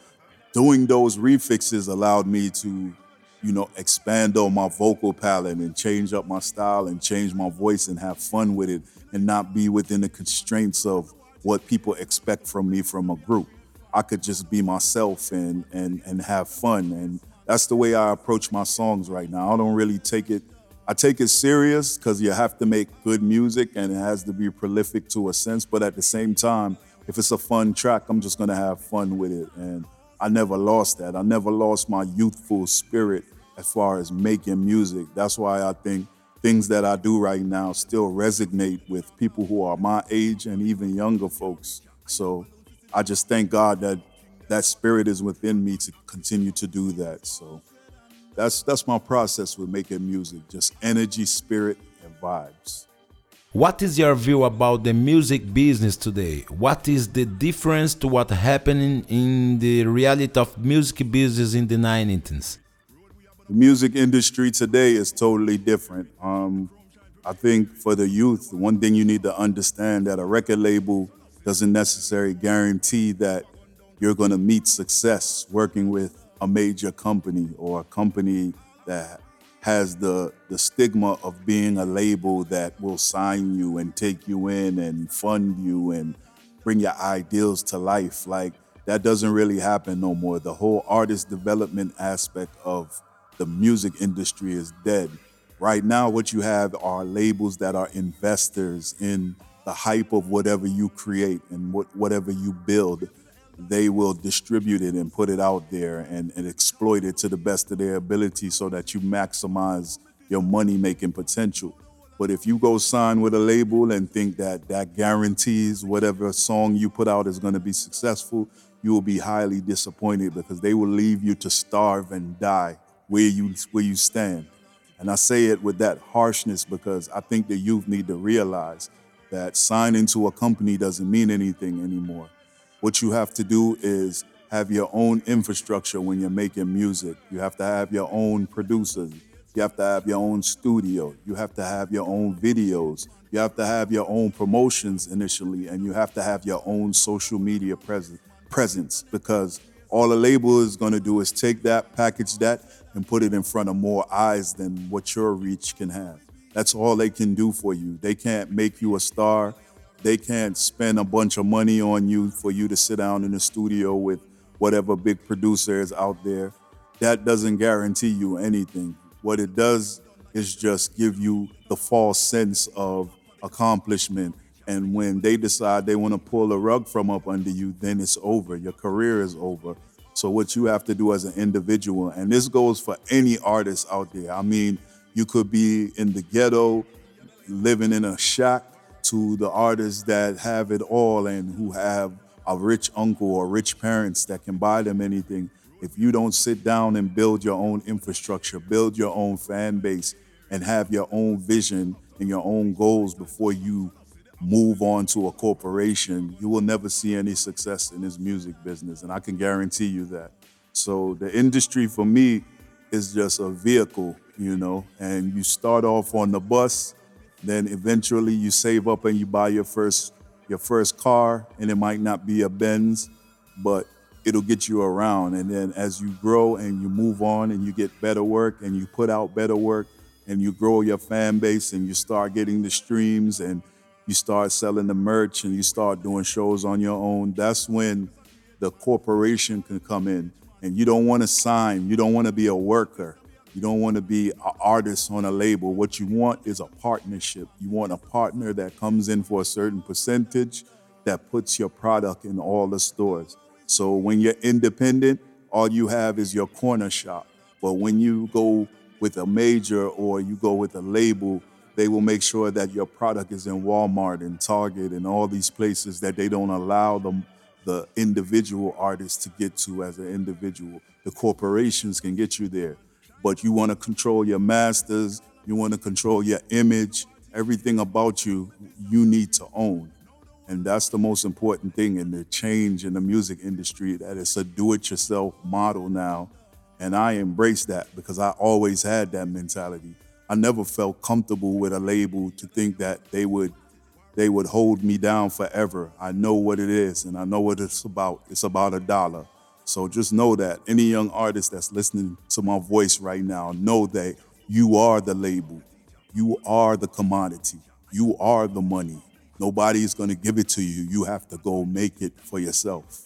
doing those refixes allowed me to, you know, expand on my vocal palette and change up my style and change my voice and have fun with it and not be within the constraints of what people expect from me from a group. I could just be myself and and and have fun and that's the way I approach my songs right now. I don't really take it I take it serious because you have to make good music and it has to be prolific to a sense. But at the same time, if it's a fun track, I'm just gonna have fun with it. And I never lost that. I never lost my youthful spirit as far as making music. That's why I think things that I do right now still resonate with people who are my age and even younger folks. So I just thank God that that spirit is within me to continue to do that. So that's that's my process with making music. Just energy, spirit, and vibes. What is your view about the music business today? What is the difference to what happened in the reality of music business in the 90s? The music industry today is totally different. Um, I think for the youth, one thing you need to understand that a record label doesn't necessarily guarantee that you're going to meet success working with a major company or a company that has the the stigma of being a label that will sign you and take you in and fund you and bring your ideals to life like that doesn't really happen no more the whole artist development aspect of the music industry is dead. Right now what you have are labels that are investors in the hype of whatever you create and what, whatever you build. They will distribute it and put it out there and, and exploit it to the best of their ability so that you maximize your money making potential. But if you go sign with a label and think that that guarantees whatever song you put out is going to be successful, you will be highly disappointed because they will leave you to starve and die where you where you stand. And I say it with that harshness because I think the youth need to realize that signing to a company doesn't mean anything anymore. What you have to do is have your own infrastructure when you're making music. You have to have your own producers. You have to have your own studio. You have to have your own videos. You have to have your own promotions initially, and you have to have your own social media presence presence because all a label is going to do is take that, package that, and put it in front of more eyes than what your reach can have. That's all they can do for you. They can't make you a star. They can't spend a bunch of money on you for you to sit down in the studio with whatever big producer is out there. That doesn't guarantee you anything. What it does is just give you the false sense of accomplishment. And when they decide they want to pull the rug from up under you, then it's over. Your career is over. So, what you have to do as an individual, and this goes for any artist out there. I mean, you could be in the ghetto, living in a shack, to the artists that have it all and who have a rich uncle or rich parents that can buy them anything. If you don't sit down and build your own infrastructure, build your own fan base, and have your own vision and your own goals before you move on to a corporation, you will never see any success in this music business. And I can guarantee you that. So the industry for me is just a vehicle, you know, and you start off on the bus then eventually you save up and you buy your first your first car, and it might not be a Benz, but it'll get you around. And then as you grow and you move on and you get better work and you put out better work and you grow your fan base and you start getting the streams and you start selling the merch and you start doing shows on your own, that's when the corporation can come in. And you don't want to sign, you don't want to be a worker. You don't want to be an artist on a label. What you want is a partnership. You want a partner that comes in for a certain percentage that puts your product in all the stores. So when you're independent, all you have is your corner shop. But when you go with a major or you go with a label, they will make sure that your product is in Walmart and Target and all these places that they don't allow them the individual artist to get to as an individual. The corporations can get you there but you want to control your masters, you want to control your image, everything about you, you need to own. And that's the most important thing in the change in the music industry that it's a do it yourself model now. And I embrace that because I always had that mentality. I never felt comfortable with a label to think that they would they would hold me down forever. I know what it is and I know what it's about. It's about a dollar. So just know that any young artist that's listening to my voice right now, know that you are the label. You are the commodity. You are the money. Nobody is going to give it to you. You have to go make it for yourself.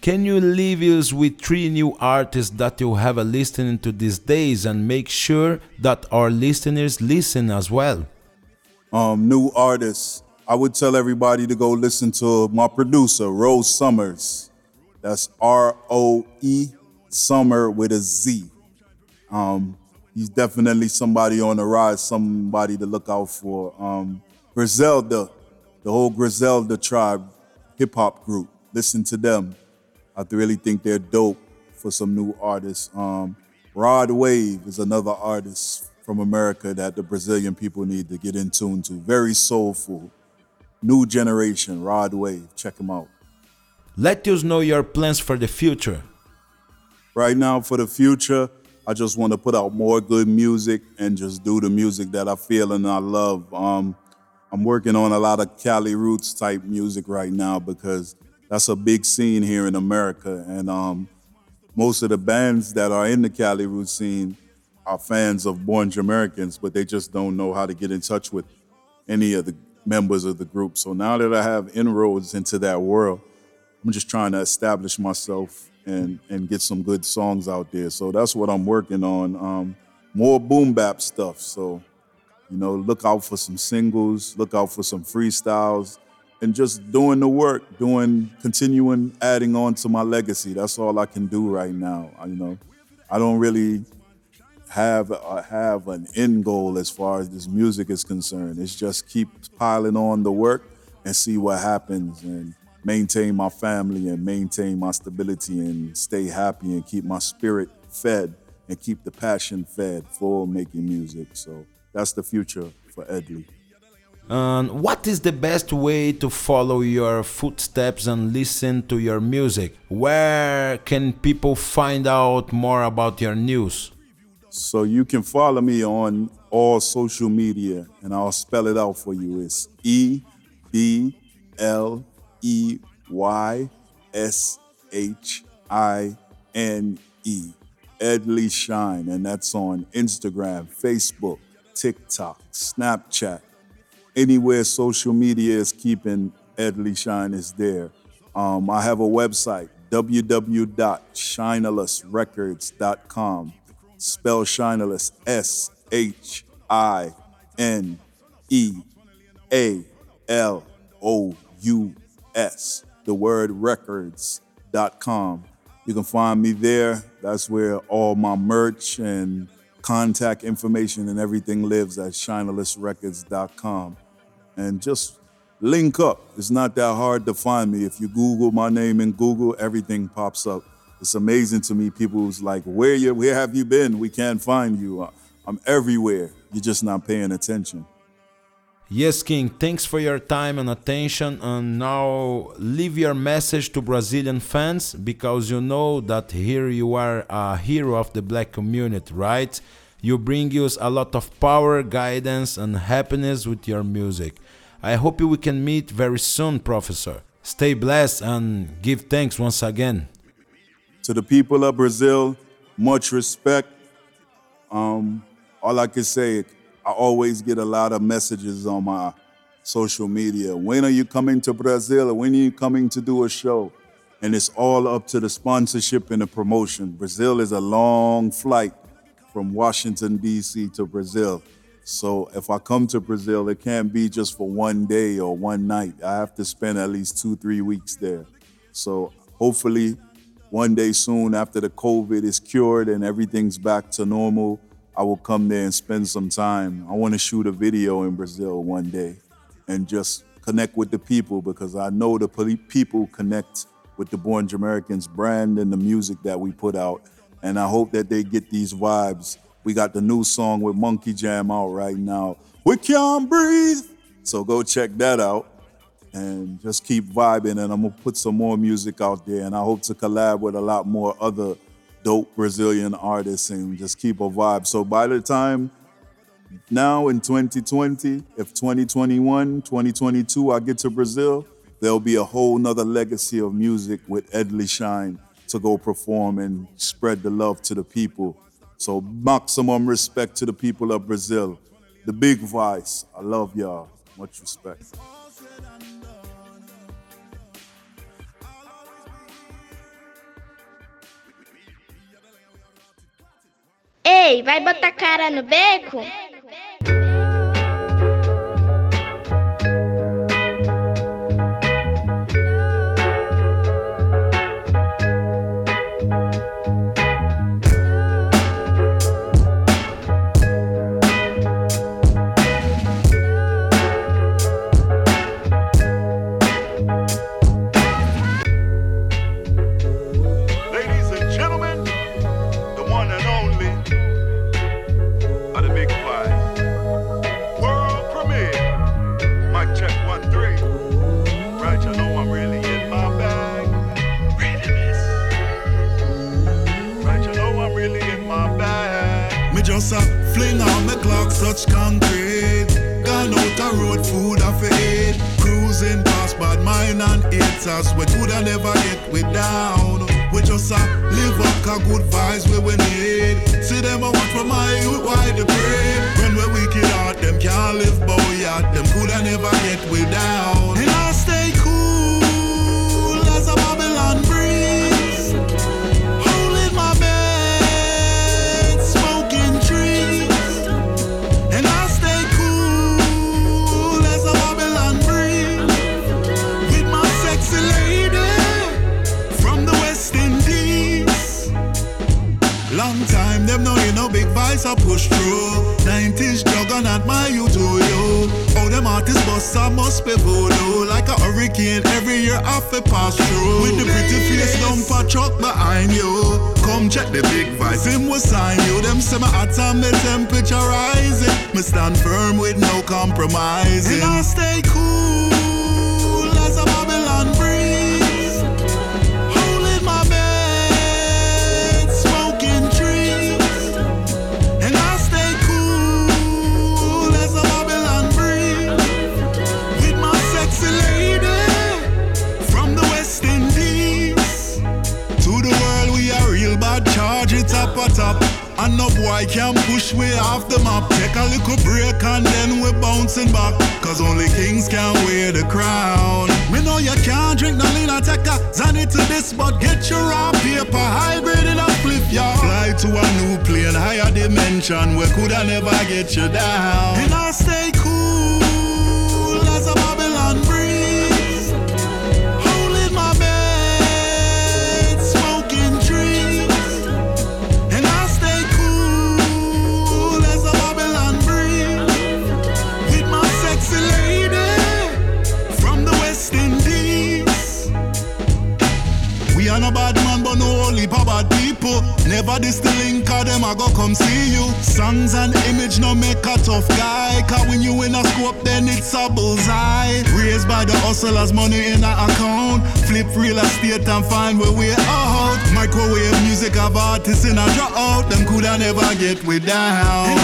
Can you leave us with three new artists that you have a listening to these days and make sure that our listeners listen as well? Um, new artists. I would tell everybody to go listen to my producer, Rose Summers. That's R O E Summer with a Z. Um, he's definitely somebody on the rise, somebody to look out for. Um, Griselda, the whole Griselda tribe hip hop group. Listen to them. I really think they're dope for some new artists. Um, Rod Wave is another artist from America that the Brazilian people need to get in tune to. Very soulful. New generation, Rod Wave. Check him out. Let us know your plans for the future. Right now, for the future, I just want to put out more good music and just do the music that I feel and I love. Um, I'm working on a lot of Cali roots type music right now because that's a big scene here in America. And um, most of the bands that are in the Cali roots scene are fans of Born Americans, but they just don't know how to get in touch with any of the members of the group. So now that I have inroads into that world, I'm just trying to establish myself and and get some good songs out there. So that's what I'm working on. Um, more boom bap stuff. So you know, look out for some singles, look out for some freestyles, and just doing the work, doing continuing adding on to my legacy. That's all I can do right now. I, you know, I don't really have uh, have an end goal as far as this music is concerned. It's just keep piling on the work and see what happens and maintain my family and maintain my stability and stay happy and keep my spirit fed and keep the passion fed for making music. So that's the future for Edley. And what is the best way to follow your footsteps and listen to your music? Where can people find out more about your news? So you can follow me on all social media and I'll spell it out for you. It's E B L E Y S H I N E. Edley Shine, and that's on Instagram, Facebook, TikTok, Snapchat. Anywhere social media is keeping Edley Shine is there. Um, I have a website, www.shinelessrecords.com. Spell Shineless S H I N E A L O U S, the word records.com. You can find me there. That's where all my merch and contact information and everything lives at shinelessrecords.com. And just link up. It's not that hard to find me. If you Google my name in Google, everything pops up. It's amazing to me. People's like, where you where have you been? We can't find you. Uh, I'm everywhere. You're just not paying attention. Yes, King, thanks for your time and attention. And now leave your message to Brazilian fans because you know that here you are a hero of the black community, right? You bring us a lot of power, guidance, and happiness with your music. I hope we can meet very soon, Professor. Stay blessed and give thanks once again. To the people of Brazil, much respect. Um, all I can say, I always get a lot of messages on my social media. When are you coming to Brazil? When are you coming to do a show? And it's all up to the sponsorship and the promotion. Brazil is a long flight from Washington, D.C. to Brazil. So if I come to Brazil, it can't be just for one day or one night. I have to spend at least two, three weeks there. So hopefully, one day soon after the COVID is cured and everything's back to normal, I will come there and spend some time. I want to shoot a video in Brazil one day and just connect with the people because I know the people connect with the Born Americans brand and the music that we put out. And I hope that they get these vibes. We got the new song with Monkey Jam out right now. We can't breathe. So go check that out and just keep vibing. And I'm gonna put some more music out there. And I hope to collab with a lot more other dope Brazilian artists and just keep a vibe. So by the time now in 2020, if 2021, 2022, I get to Brazil, there'll be a whole nother legacy of music with Edley Shine to go perform and spread the love to the people. So maximum respect to the people of Brazil. The big vice. I love y'all. Much respect. Ei, vai botar cara no beco? Haters. We coulda never get we down. We just a live up, cause good vibes we we need. See them a want from my youth, why the pray? When we wicked out, them can't live bow yet. Them coulda never get we down. And I stay cool A hurricane, every year fi pass through. With the pretty face dumper truck behind you. Come check the big vice, him will sign you. Them my hot and the temperature rising. Me stand firm with no compromising. And I stay cool as a Babylon And no boy can push way off the map. Take a little break and then we're bouncing back. Cause only kings can wear the crown. Me know you can't drink no lean take a Zanny to this, but get your raw paper hybrid in a flip, y'all. Fly to a new plane, higher dimension, where coulda never get you down. And I stay Never this the link, them I go come see you. Songs and image no make a tough guy. Cause when you in a scope, then it's a bullseye. Raised by the hustlers, money in a account. Flip real estate and find where we out. Microwave music of artists in a drop out. Them coulda never get we down.